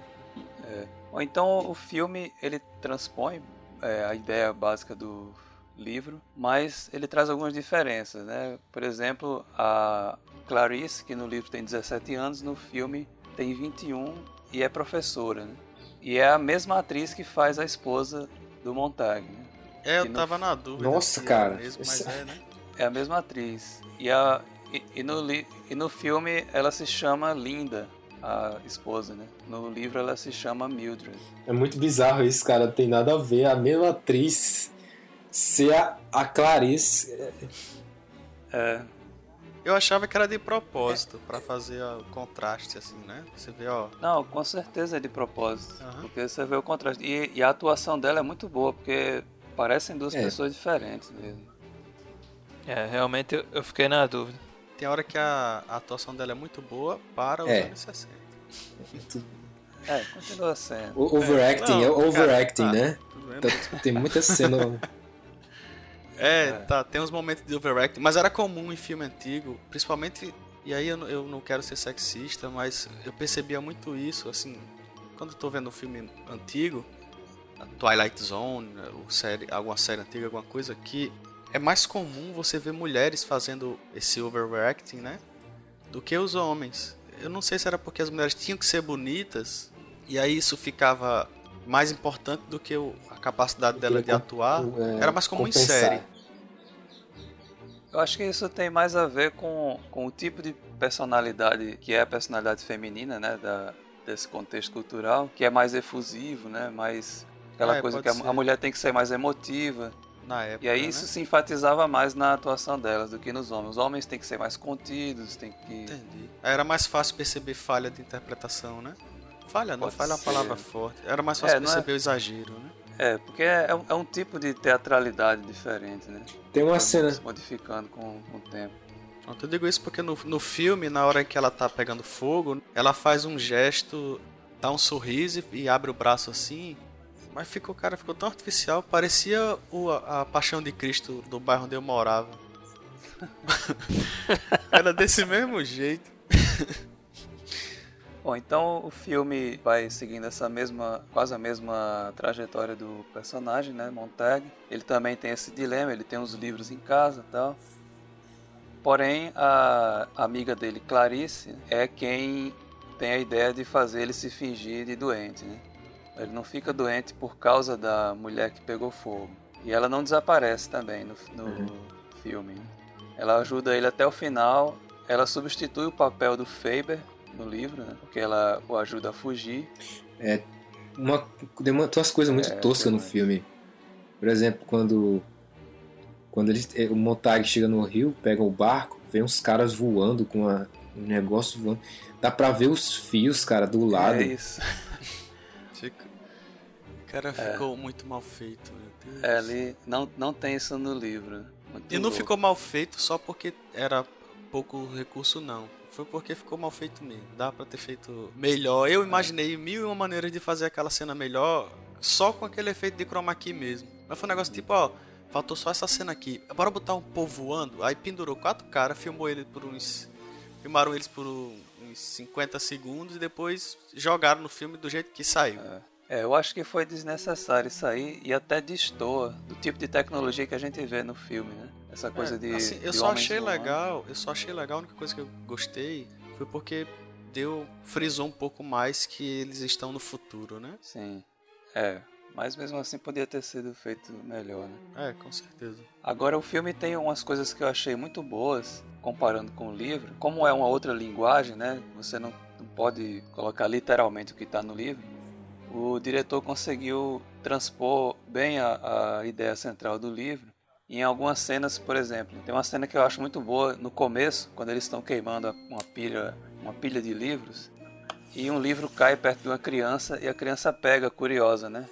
É. Ou então o filme ele transpõe é, a ideia básica do livro, mas ele traz algumas diferenças, né? Por exemplo, a Clarice, que no livro tem 17 anos, no filme tem 21 e é professora, né? E é a mesma atriz que faz a esposa do Montag, né? É, eu no- tava na dúvida. Nossa, se cara, Era mesmo, esse- é, né? É a mesma atriz. E, a, e, e no, li- e no filme ela se chama Linda, a esposa, né? No livro ela se chama Mildred. É muito bizarro isso, cara. Não tem nada a ver. A mesma atriz ser a, a Clarice. É, Eu achava que era de propósito, pra fazer ó, o contraste, assim, né? Você vê, ó. não, com certeza é de propósito. Aham. Porque você vê o contraste. E, e a atuação dela é muito boa, porque parecem duas É. pessoas diferentes mesmo. É, realmente eu, eu fiquei na dúvida. Tem hora que a, a atuação dela é muito boa para os É. anos 60. É, continua sendo. O overacting, Não, é o overacting, cara, né? tá, tudo bem, Tá- Tem muita cena. É, tá, tem uns momentos de overacting, mas era comum em filme antigo, principalmente, e aí eu, não- eu não quero ser sexista, mas eu percebia muito isso, assim, quando eu tô vendo um filme antigo, a Twilight Zone, série, alguma série antiga, alguma coisa, que é mais comum você ver mulheres fazendo esse overacting, né, do que os homens. Eu não sei se era porque as mulheres tinham que ser bonitas, e aí isso ficava mais importante do que a capacidade dela de atuar. é, Era mais comum em compensar. série. Eu acho que isso tem mais a ver com, com o tipo de personalidade que é a personalidade feminina, né? Da, desse contexto cultural, que é mais efusivo, né? Mais aquela É, coisa que a, a mulher tem que ser mais emotiva. Na época. E aí né? isso se enfatizava mais na atuação delas do que nos homens. Os homens têm que ser mais contidos, tem que. Entendi. Era mais fácil perceber falha de interpretação, né? Falha, não, Pode falha é uma ser. palavra forte. Era mais fácil É, não é- perceber o exagero, né? É, porque é, um- é um tipo de teatralidade diferente, né? Tem uma Vai cena. Se modificando com, com o tempo. Pronto, eu digo isso porque no, no filme, na hora que ela tá pegando fogo, ela faz um gesto, dá um sorriso e, e abre o braço assim. Mas ficou, cara, ficou tão artificial, parecia o, a, Paixão de Cristo do bairro onde eu morava. *laughs* Era desse mesmo jeito. Bom, então o filme vai seguindo essa mesma, quase a mesma trajetória do personagem, né, Montag. Ele também tem esse dilema, ele tem os livros em casa tal. Porém, a amiga dele, Clarice, é quem tem a ideia de fazer ele se fingir de doente, né? Ele não fica doente por causa da mulher que pegou fogo. E ela não desaparece também no, no filme. né? Ela ajuda ele até o final. Ela substitui o papel do Faber no livro, né? Porque ela o ajuda a fugir. Uma, tem uma, tem umas coisas muito É, toscas no filme. Por exemplo, quando. Quando ele, eh, o Montag chega no rio, pega o barco, vem uns caras voando com a- um negócio voando. Dá pra ver os fios, cara, do lado. É isso. Fica... Cara, ficou muito mal feito, meu Deus. É, ali não, não tem isso no livro. Muito E não louco. ficou mal feito só porque era pouco recurso, não. Foi porque ficou mal feito mesmo. Dá pra ter feito melhor. Eu imaginei mil e uma maneiras de fazer aquela cena melhor só com aquele efeito de chroma key mesmo. Mas foi um negócio tipo, ó, faltou só essa cena aqui. Bora botar um povo voando. Aí pendurou quatro caras, filmou ele por uns. Filmaram eles por uns 50 segundos e depois jogaram no filme do jeito que saiu. É, eu acho que foi desnecessário isso aí e até destoa do tipo de tecnologia que a gente vê no filme, né? Essa coisa É, de. assim, eu de só achei legal, eu só achei legal, a única coisa que eu gostei foi porque deu, frisou um pouco mais que eles estão no futuro, né? Sim. É. Mas mesmo assim podia ter sido feito melhor, né? É, com certeza. Agora o filme tem umas coisas que eu achei muito boas, comparando com o livro. Como é uma outra linguagem, né? Você não, não pode colocar literalmente o que está no livro. O diretor conseguiu transpor bem a, a ideia central do livro. Em algumas cenas, por exemplo, tem uma cena que eu acho muito boa no começo, quando eles estão queimando uma pilha, uma pilha de livros. e um livro cai perto de uma criança e a criança pega, curiosa, né?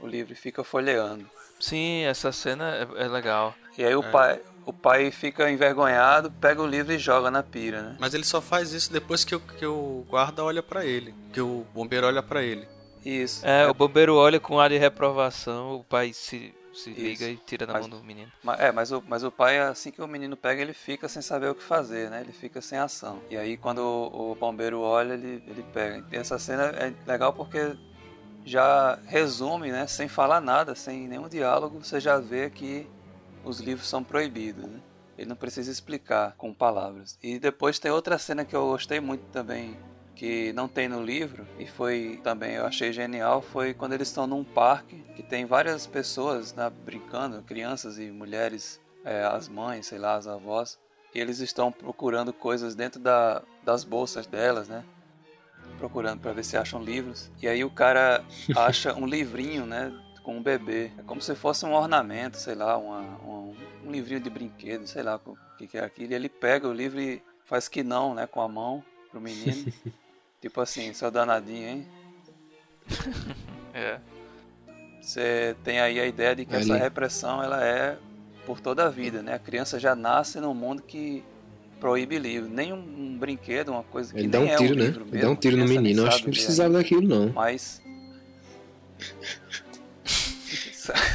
O livro e fica folheando. Sim, essa cena é, é legal. E aí o É. pai, o pai fica envergonhado, pega o livro e joga na pira, né? Mas ele só faz isso depois que o, que o guarda olha pra ele. Que o bombeiro olha pra ele. Isso. É, o bombeiro olha com ar de reprovação, o pai se, se Isso. liga e tira da Mas- mão do menino. É, mas o, mas o pai, assim que o menino pega, ele fica sem saber o que fazer, né? Ele fica sem ação. E aí, quando o, o bombeiro olha, ele, ele pega. E essa cena é legal porque já resume, né? Sem falar nada, sem nenhum diálogo, você já vê que os livros são proibidos, né? Ele não precisa explicar com palavras. E depois tem outra cena que eu gostei muito também, que não tem no livro, e foi também, eu achei genial, foi quando eles estão num parque, que tem várias pessoas né, brincando, crianças e mulheres, é, as mães, sei lá, as avós, e eles estão procurando coisas dentro da, das bolsas delas, né? Procurando para ver se acham livros. E aí o cara *laughs* acha um livrinho, né? Com um bebê. É como se fosse um ornamento, sei lá, uma, um, um livrinho de brinquedo, sei lá o que, que é aquilo. E ele pega o livro e faz que não, né? Com a mão pro menino. *laughs* tipo assim, seu danadinho, hein? *laughs* É. Você tem aí a ideia de que essa Ali. repressão ela é por toda a vida, né? A criança já nasce num mundo que proíbe livro, nem um, um brinquedo, uma coisa que Ele dá nem um é tiro, um né? livro Ele mesmo. dá um tiro no menino. Eu acho que não precisava ainda. daquilo, não. Mas *laughs*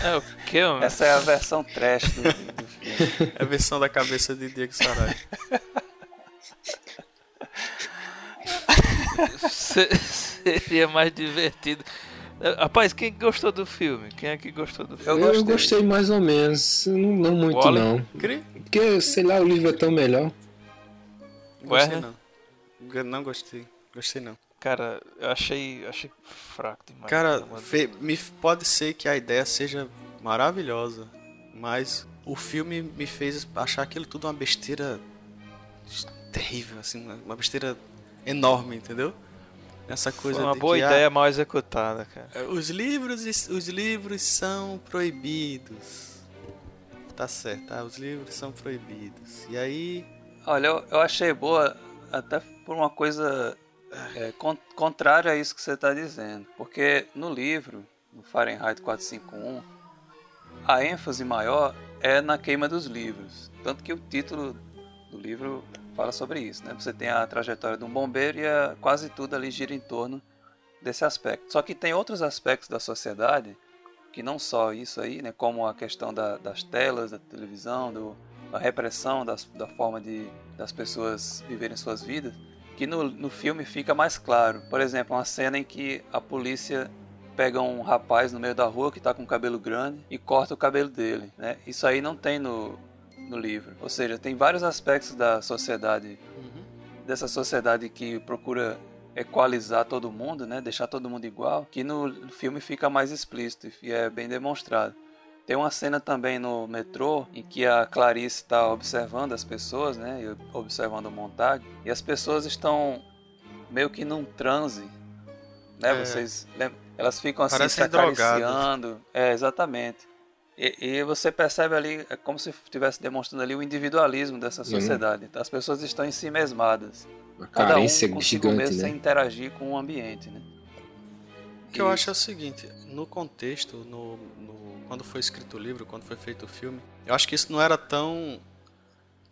É o que, *laughs* mano? essa é a versão trash do, do filme. *laughs* É a versão da cabeça de Diego Sarai. Se- Seria mais divertido. Rapaz, quem gostou do filme? Quem é que gostou do filme? Eu, gostei mais ou menos. Não, não muito, Wally? não. Porque, sei lá, o livro é tão melhor. Gostei Werner? não. Não gostei. Gostei não. Cara, eu achei, achei fraco demais. Cara, me, pode ser que a ideia seja maravilhosa, mas o filme me fez achar aquilo tudo uma besteira terrível, assim, uma- besteira enorme, entendeu? Essa coisa Foi uma boa que, ideia ah, mal executada, cara. os livros, os livros são proibidos. Tá certo, tá? Os livros são proibidos. E aí, Olha, eu, eu achei boa até por uma coisa é, con- contrária a isso que você está dizendo. Porque no livro, no Fahrenheit 451, a ênfase maior é na queima dos livros. Tanto que o título do livro fala sobre isso. Né? Você tem a trajetória de um bombeiro e a- quase tudo ali gira em torno desse aspecto. Só que tem outros aspectos da sociedade que não só isso aí, né, como a questão da- das telas, da televisão, do, da repressão das, da forma de das pessoas viverem suas vidas, que no, no filme fica mais claro. Por exemplo, uma cena em que a polícia pega um rapaz no meio da rua que está com cabelo grande e corta o cabelo dele. Né? Isso aí não tem no, no livro. Ou seja, tem vários aspectos da sociedade, dessa sociedade que procura equalizar todo mundo, né? deixar todo mundo igual, que no filme fica mais explícito e é bem demonstrado. Tem uma cena também no metrô em que a Clarice está observando as pessoas, né? e Observando a montagem. E as pessoas estão meio que num transe. Né? É. Vocês lembram? Elas ficam assim Parecem se acariciando. É, exatamente. E, e você percebe ali, é como se estivesse demonstrando ali o individualismo dessa sociedade. As pessoas estão em si mesmadas. Uma Cada um consigo gigante, mesmo né? sem interagir com o ambiente, né? O que eu acho é o seguinte, no contexto, no, no- quando foi escrito o livro, quando foi feito o filme, eu acho que isso não era tão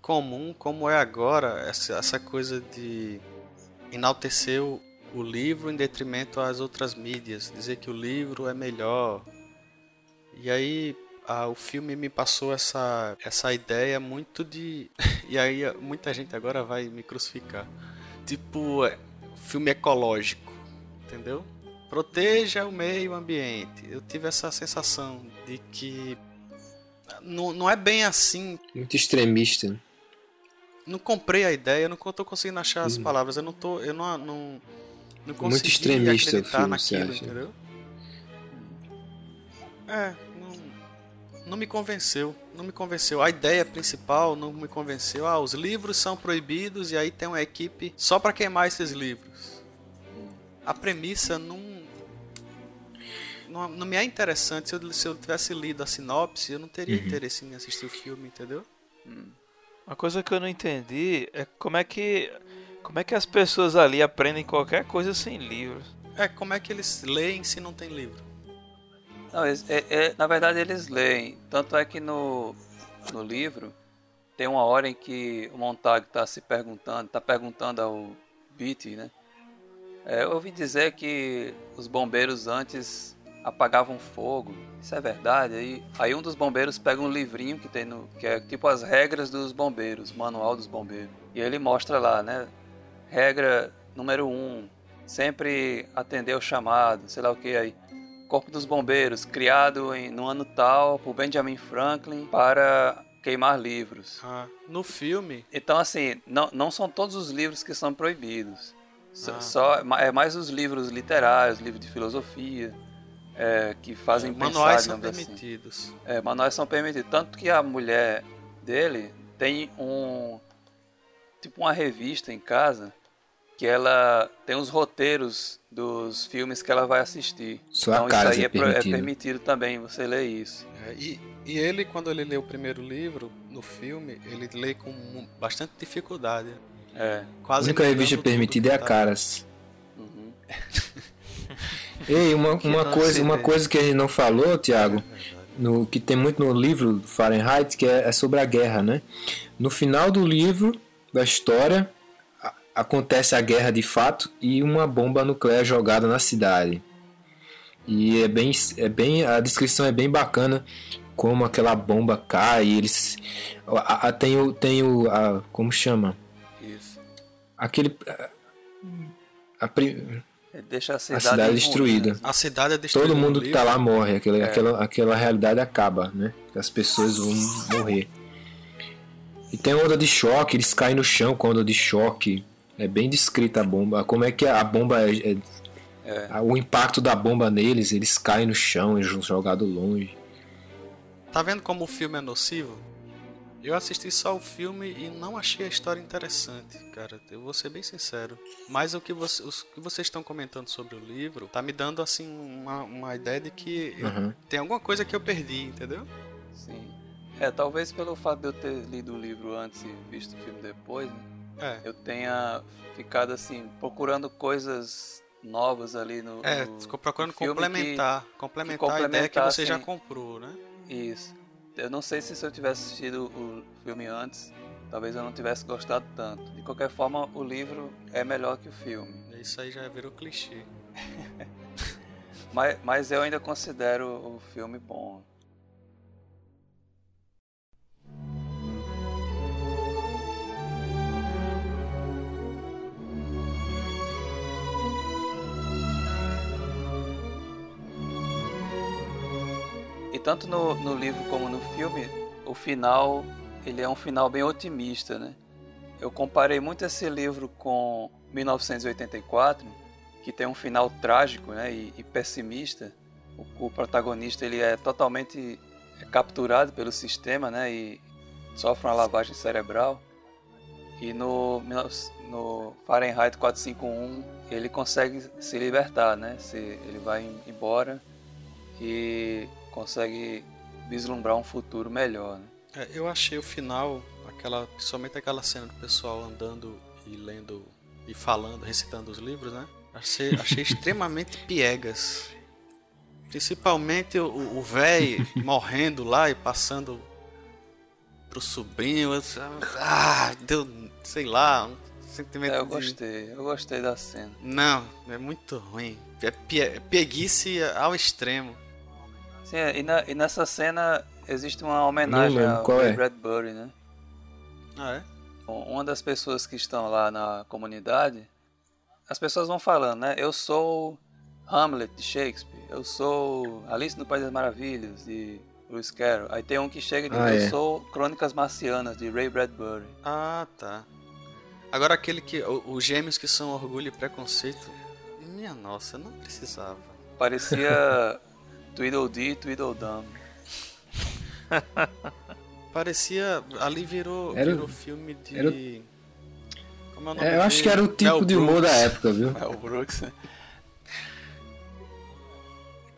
comum como é agora, essa, essa coisa de enaltecer o, o livro em detrimento às outras mídias, dizer que o livro é melhor. E aí o filme me passou essa, essa ideia muito de. *laughs* E aí muita gente agora vai me crucificar. Tipo, é, filme ecológico, entendeu? Proteja o meio ambiente. Eu tive essa sensação de que não, não é bem assim. Muito extremista. Não comprei a ideia, eu não tô conseguindo achar as Uhum. palavras. Eu não tô, eu não, não, não Muito consegui extremista o acreditar filme, naquilo, entendeu? É, não, não me convenceu. Não me convenceu. A ideia principal não me convenceu. Ah, os livros são proibidos e aí tem uma equipe só pra queimar esses livros. A premissa não. Não, não me é interessante. Se eu, se eu tivesse lido a sinopse, eu não teria Uhum. interesse em assistir o filme, entendeu? Uma coisa que eu não entendi é como é que Como é que as pessoas ali aprendem qualquer coisa sem livros? É, como é que eles leem se não tem livro? Não, é- é- na verdade eles leem. Tanto é que no, no livro tem uma hora em que o Montag está se perguntando, está perguntando ao Beatty, né? É, eu ouvi dizer que os bombeiros antes apagavam fogo. Isso é verdade? Aí, aí um dos bombeiros pega um livrinho que tem no. que é tipo as regras dos bombeiros, manual dos bombeiros. E ele mostra lá, né? Regra número 1. Um, sempre atender o chamado, sei lá o que aí. Corpo dos Bombeiros, criado em, no ano tal por Benjamin Franklin para queimar livros. Ah, no filme, Então, assim, não, não são todos os livros que são proibidos. Ah. só- é mais os livros literários, livros de filosofia, é, que fazem pensar, manuais são digamos assim. permitidos. É, manuais são permitidos. Tanto que a mulher dele tem um. Tipo uma revista em casa que ela tem os roteiros dos filmes que ela vai assistir. Só a então casa isso aí é é, é permitido. permitido também você ler isso. É, e, e ele, quando ele lê o primeiro livro, no filme, ele lê com bastante dificuldade. É. A Quase única revista permitida é a tá- Caras. Uhum. *laughs* Ei, uma, *laughs* uma coisa, uma coisa que a gente não falou, Tiago, no que tem muito no livro do Fahrenheit, que é, é sobre a guerra, né? No final do livro, da história, a- acontece a guerra de fato e uma bomba nuclear jogada na cidade. E é bem, é bem, a descrição é bem bacana como aquela bomba cai, e eles a, a- tem o tem o a, como chama? Isso. Aquele a- a Deixa a a cidade, cidade ruim, destruída. né? A cidade é destruída. Todo mundo que tá lá morre, aquela, É. aquela, aquela realidade acaba, né? As pessoas vão morrer. E tem onda de choque, eles caem no chão com onda de choque. É bem descrita a bomba. Como é que a bomba é. é- É. O impacto da bomba neles, eles caem no chão e são jogados longe. Tá vendo como o filme é nocivo? Eu assisti só o filme e não achei a história interessante, cara. Eu vou ser bem sincero. Mas o que, você- os que vocês estão comentando sobre o livro tá me dando assim uma, uma ideia de que Uhum. tem alguma coisa que eu perdi, entendeu? Sim. É, talvez pelo fato de eu ter lido o livro antes e visto o filme depois, né? É. eu tenha ficado assim, procurando coisas novas ali no. É, no- ficou procurando no filme complementar, que- complementar a ideia que você já comprou, né? Isso. Eu não sei se se eu tivesse assistido o filme antes, talvez eu não tivesse gostado tanto. De qualquer forma, o livro é melhor que o filme. Isso aí já virou clichê. *laughs* Mas, mas eu ainda considero o filme bom. E tanto no, no livro como no filme, o final ele é um final bem otimista, né? Eu comparei muito esse livro com 1984, que tem um final trágico, né, e, e pessimista. O, o protagonista ele é totalmente capturado pelo sistema, né, e sofre uma lavagem cerebral. E no, no Fahrenheit 451 ele consegue se libertar, né? Se, ele vai embora e consegue vislumbrar um futuro melhor. Né? É, eu achei o final, aquela, principalmente aquela cena do pessoal andando e lendo e falando, recitando os livros, né? Achei, achei extremamente *laughs* piegas. Principalmente o velho morrendo lá e passando pro sobrinho. eu- Ah, deu, sei lá, um sentimento É, eu de- gostei, eu gostei da cena. Não, é muito ruim. É pie- é pieguice ao extremo. Sim, e, na- e nessa cena existe uma homenagem ao qual Ray é? Bradbury, né? Ah, é? Uma das pessoas que estão lá na comunidade, as pessoas vão falando, né? Eu sou Hamlet de Shakespeare, eu sou Alice no País das Maravilhas de Lewis Carroll. Aí tem um que chega e diz, Ah, eu é. sou Crônicas Marcianas de Ray Bradbury. Ah, tá. Agora aquele que. Os gêmeos que são orgulho e preconceito. Minha nossa, não precisava. Parecia *laughs* Tweedledee e Tweedledum. Parecia. Ali virou, Era- virou filme de. era- Como é o nome É, eu acho que era o tipo Mel de humor da época, viu? É o Brooks, né?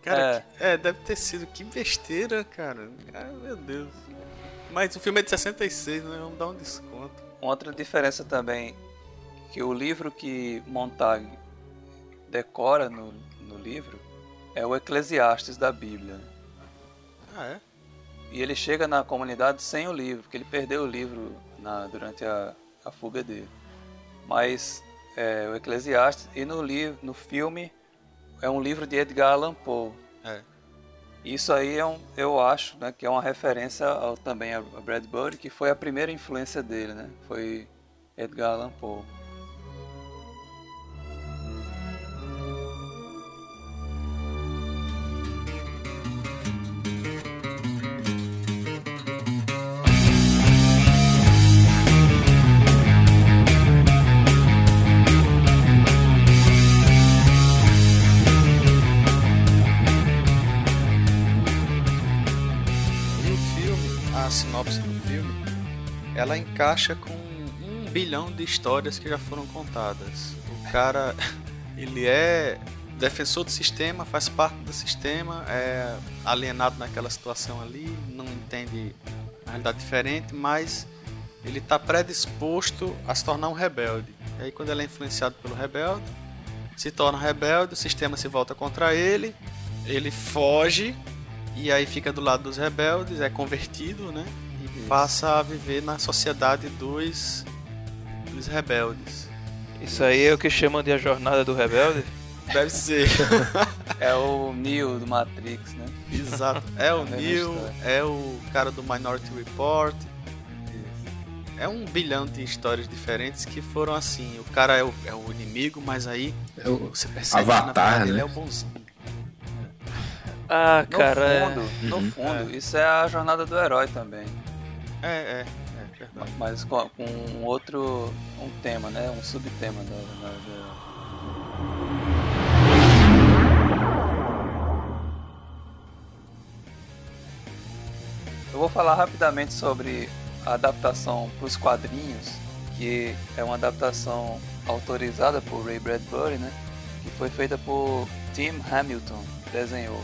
Cara, que- é, deve ter sido. Que besteira, cara. Ah, meu Deus. Mas o filme é de 66, né? Vamos dar um desconto. Outra diferença também que o livro que Montag decora no, no livro é o Eclesiastes da Bíblia. Ah, é? E ele chega na comunidade sem o livro, porque ele perdeu o livro na, durante a, a fuga dele. Mas é, o Eclesiastes, e no, livro, no filme, é um livro de Edgar Allan Poe. É. Isso aí é um, eu acho né, que é uma referência ao, também a Bradbury, que foi a primeira influência dele, né? Foi Edgar Allan Poe. Ela encaixa com um bilhão de histórias que já foram contadas. O cara, *laughs* ele é defensor do sistema, faz parte do sistema, é alienado naquela situação ali, não entende realidade diferente, mas ele está predisposto a se tornar um rebelde. E aí quando ele é influenciado pelo rebelde, se torna rebelde, o sistema se volta contra ele, ele foge e aí fica do lado dos rebeldes, é convertido, né? Passa a viver na sociedade dos, dos rebeldes. Isso aí é o que chamam de a jornada do rebelde? *laughs* Deve ser. É o Neo do Matrix, né? Exato. É o Neil, história. é o cara do Minority Report. É um bilhão de histórias diferentes que foram assim. O cara é o, é o inimigo, mas aí É o você percebe que na Avatar, verdade ele né? é o bonzinho. Ah, No cara, é- fundo, no fundo, isso é a jornada do herói também. É, é, é verdade. Mas com, com um outro um tema, né? Um subtema da do herói. Eu vou falar rapidamente sobre a adaptação para os quadrinhos, que é uma adaptação autorizada por Ray Bradbury, né? Que foi feita por Tim Hamilton, desenhou.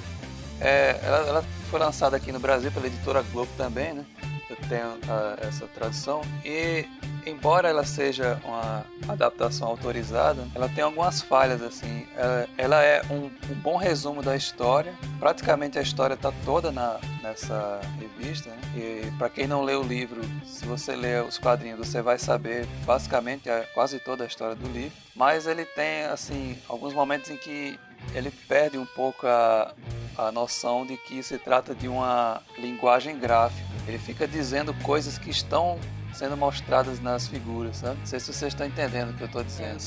É, ela, ela foi lançada aqui no Brasil pela editora Globo também, né? Eu tenho ah, essa tradução. E, embora ela seja uma adaptação autorizada, ela tem algumas falhas, assim. Ela, ela é um, um bom resumo da história. Praticamente a história está toda na, nessa revista, né? E para quem não lê o livro, se você ler os quadrinhos, você vai saber basicamente a- quase toda a história do livro. Mas ele tem, assim, alguns momentos em que ele perde um pouco a, a noção de que se trata de uma linguagem gráfica. Ele fica dizendo coisas que estão sendo mostradas nas figuras, sabe? Não sei se vocês estão entendendo o que eu estou dizendo.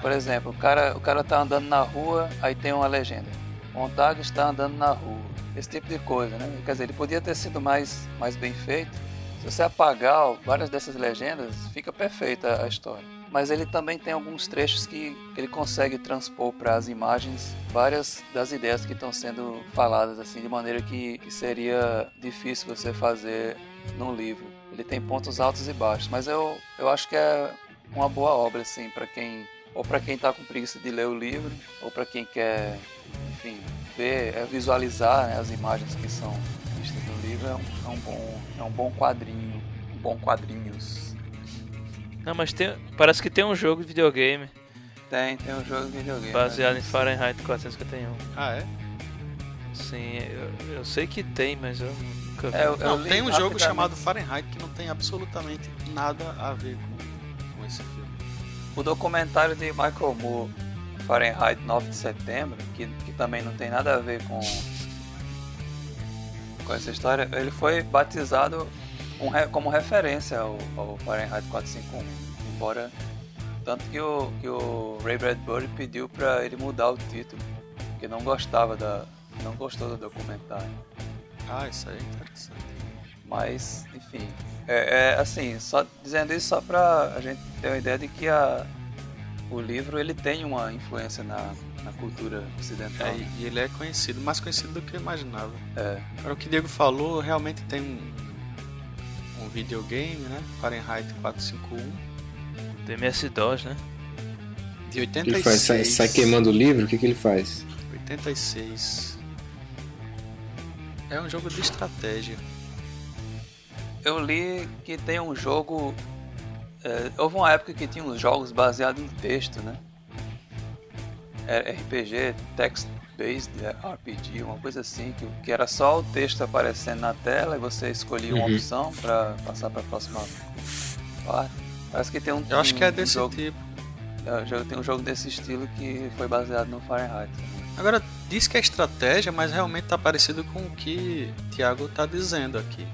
Por exemplo, o cara, o cara tá andando na rua, aí tem uma legenda. Montag está andando na rua. Esse tipo de coisa, né? Quer dizer, ele podia ter sido mais, mais bem feito. Se você apagar várias dessas legendas, fica perfeita a história. Mas ele também tem alguns trechos que ele consegue transpor para as imagens várias das ideias que estão sendo faladas, assim, de maneira que, que seria difícil você fazer num livro. Ele tem pontos altos e baixos, mas eu, eu acho que é uma boa obra, assim, para quem ou para quem está com preguiça de ler o livro, ou para quem quer, enfim, ver, é, visualizar né, as imagens que são vistas no livro, é um, é um bom, é um bom quadrinho, um bom quadrinhos. Não, mas tem, parece que tem um jogo de videogame Tem, tem um jogo de videogame. baseado né? em Fahrenheit 451. Ah, é? Sim, eu, eu sei que tem, mas eu nunca vi. É, eu- Não, li tem um jogo chamado Fahrenheit que não tem absolutamente nada a ver com, com esse filme. O documentário de Michael Moore, Fahrenheit 9 de setembro, que, que também não tem nada a ver com, com essa história, ele foi batizado um como referência ao, ao Fahrenheit 451, embora tanto que o, que o Ray Bradbury pediu para ele mudar o título, porque não gostava da não gostou do documentário. Ah, isso aí é interessante. Mas, enfim, é, é, assim, só dizendo isso só pra a gente ter uma ideia de que a, o livro ele tem uma influência na, na cultura ocidental. É, e- e ele é conhecido, mais conhecido do que eu imaginava. É. Agora, o que o Diego falou, realmente tem um, um videogame, né? Fahrenheit 451, Do MS-DOS, né? de O que 86. ele faz? Sai, sai queimando o livro? O que, que ele faz? 86. É um jogo de estratégia. Eu li que tem um jogo É, houve uma época que tinha uns jogos baseados em texto, né? É, RPG, text-based RPG, uma coisa assim, que, que era só o texto aparecendo na tela e você escolhia uma Uhum. opção pra passar pra próxima parte. Parece que tem um. Eu acho que é um desse jogo, tipo. é, já tem um jogo desse estilo que foi baseado no Fahrenheit. Agora, diz que é estratégia, mas realmente tá parecido com o que o Thiago tá dizendo aqui.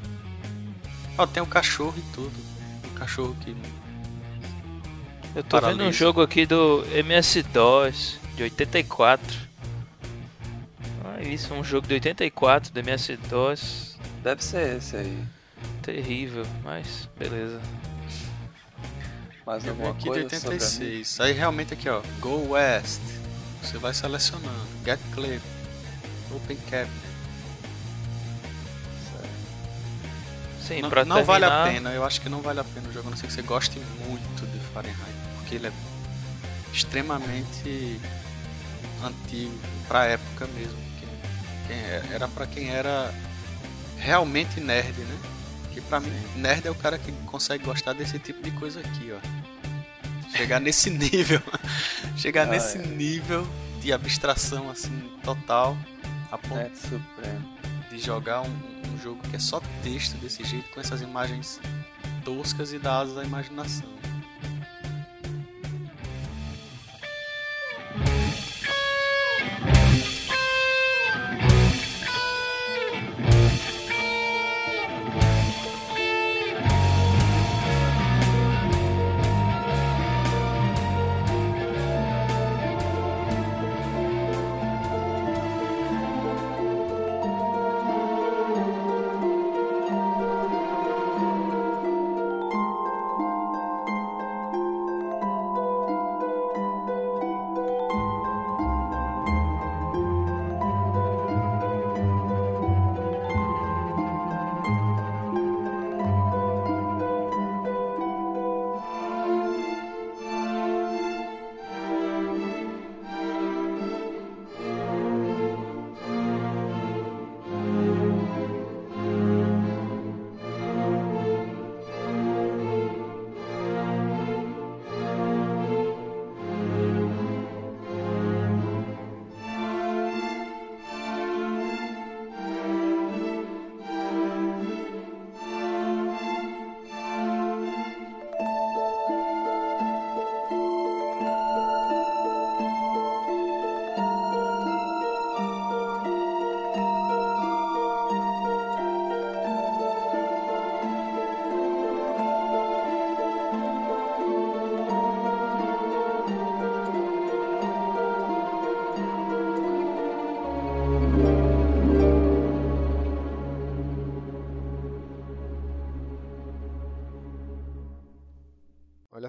Ó, tem o cachorro e tudo. O cachorro que. Eu tô vendo um Paralisa. jogo aqui do MS-DOS de 84. Isso, um jogo de 84 do MS-DOS. Deve ser esse aí. Terrível, mas beleza. Mais Eu alguma aqui de coisa sobre a 86. Aí realmente aqui, ó. Go West. Você vai selecionando. Get Clear. Open Cap. Sim, não não vale a pena, eu acho que não vale a pena o jogo, a não ser que você goste muito de Fahrenheit, porque ele é extremamente antigo, pra época mesmo. Quem, é- era pra quem era realmente nerd, né? Que pra mim, nerd é o cara que consegue gostar desse tipo de coisa aqui, ó. Chegar nesse *laughs* nível. Chegar Ah, nesse é. nível de abstração assim total a ponto Nerd Supremo. de jogar um, um jogo que é só texto desse jeito, com essas imagens toscas e dá asas à imaginação.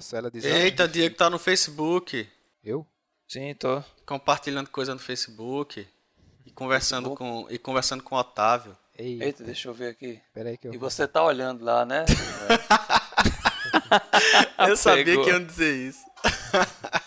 Olha só, ela diz. Eita, "Ah, Diego tá no Facebook, Eu? Sim, tô. compartilhando coisa no Facebook e conversando com e conversando com o Otávio. Ei, Eita, deixa eu ver aqui. peraí que eu. E você tá olhando lá, né? *laughs* Eu sabia que iam dizer isso. *laughs*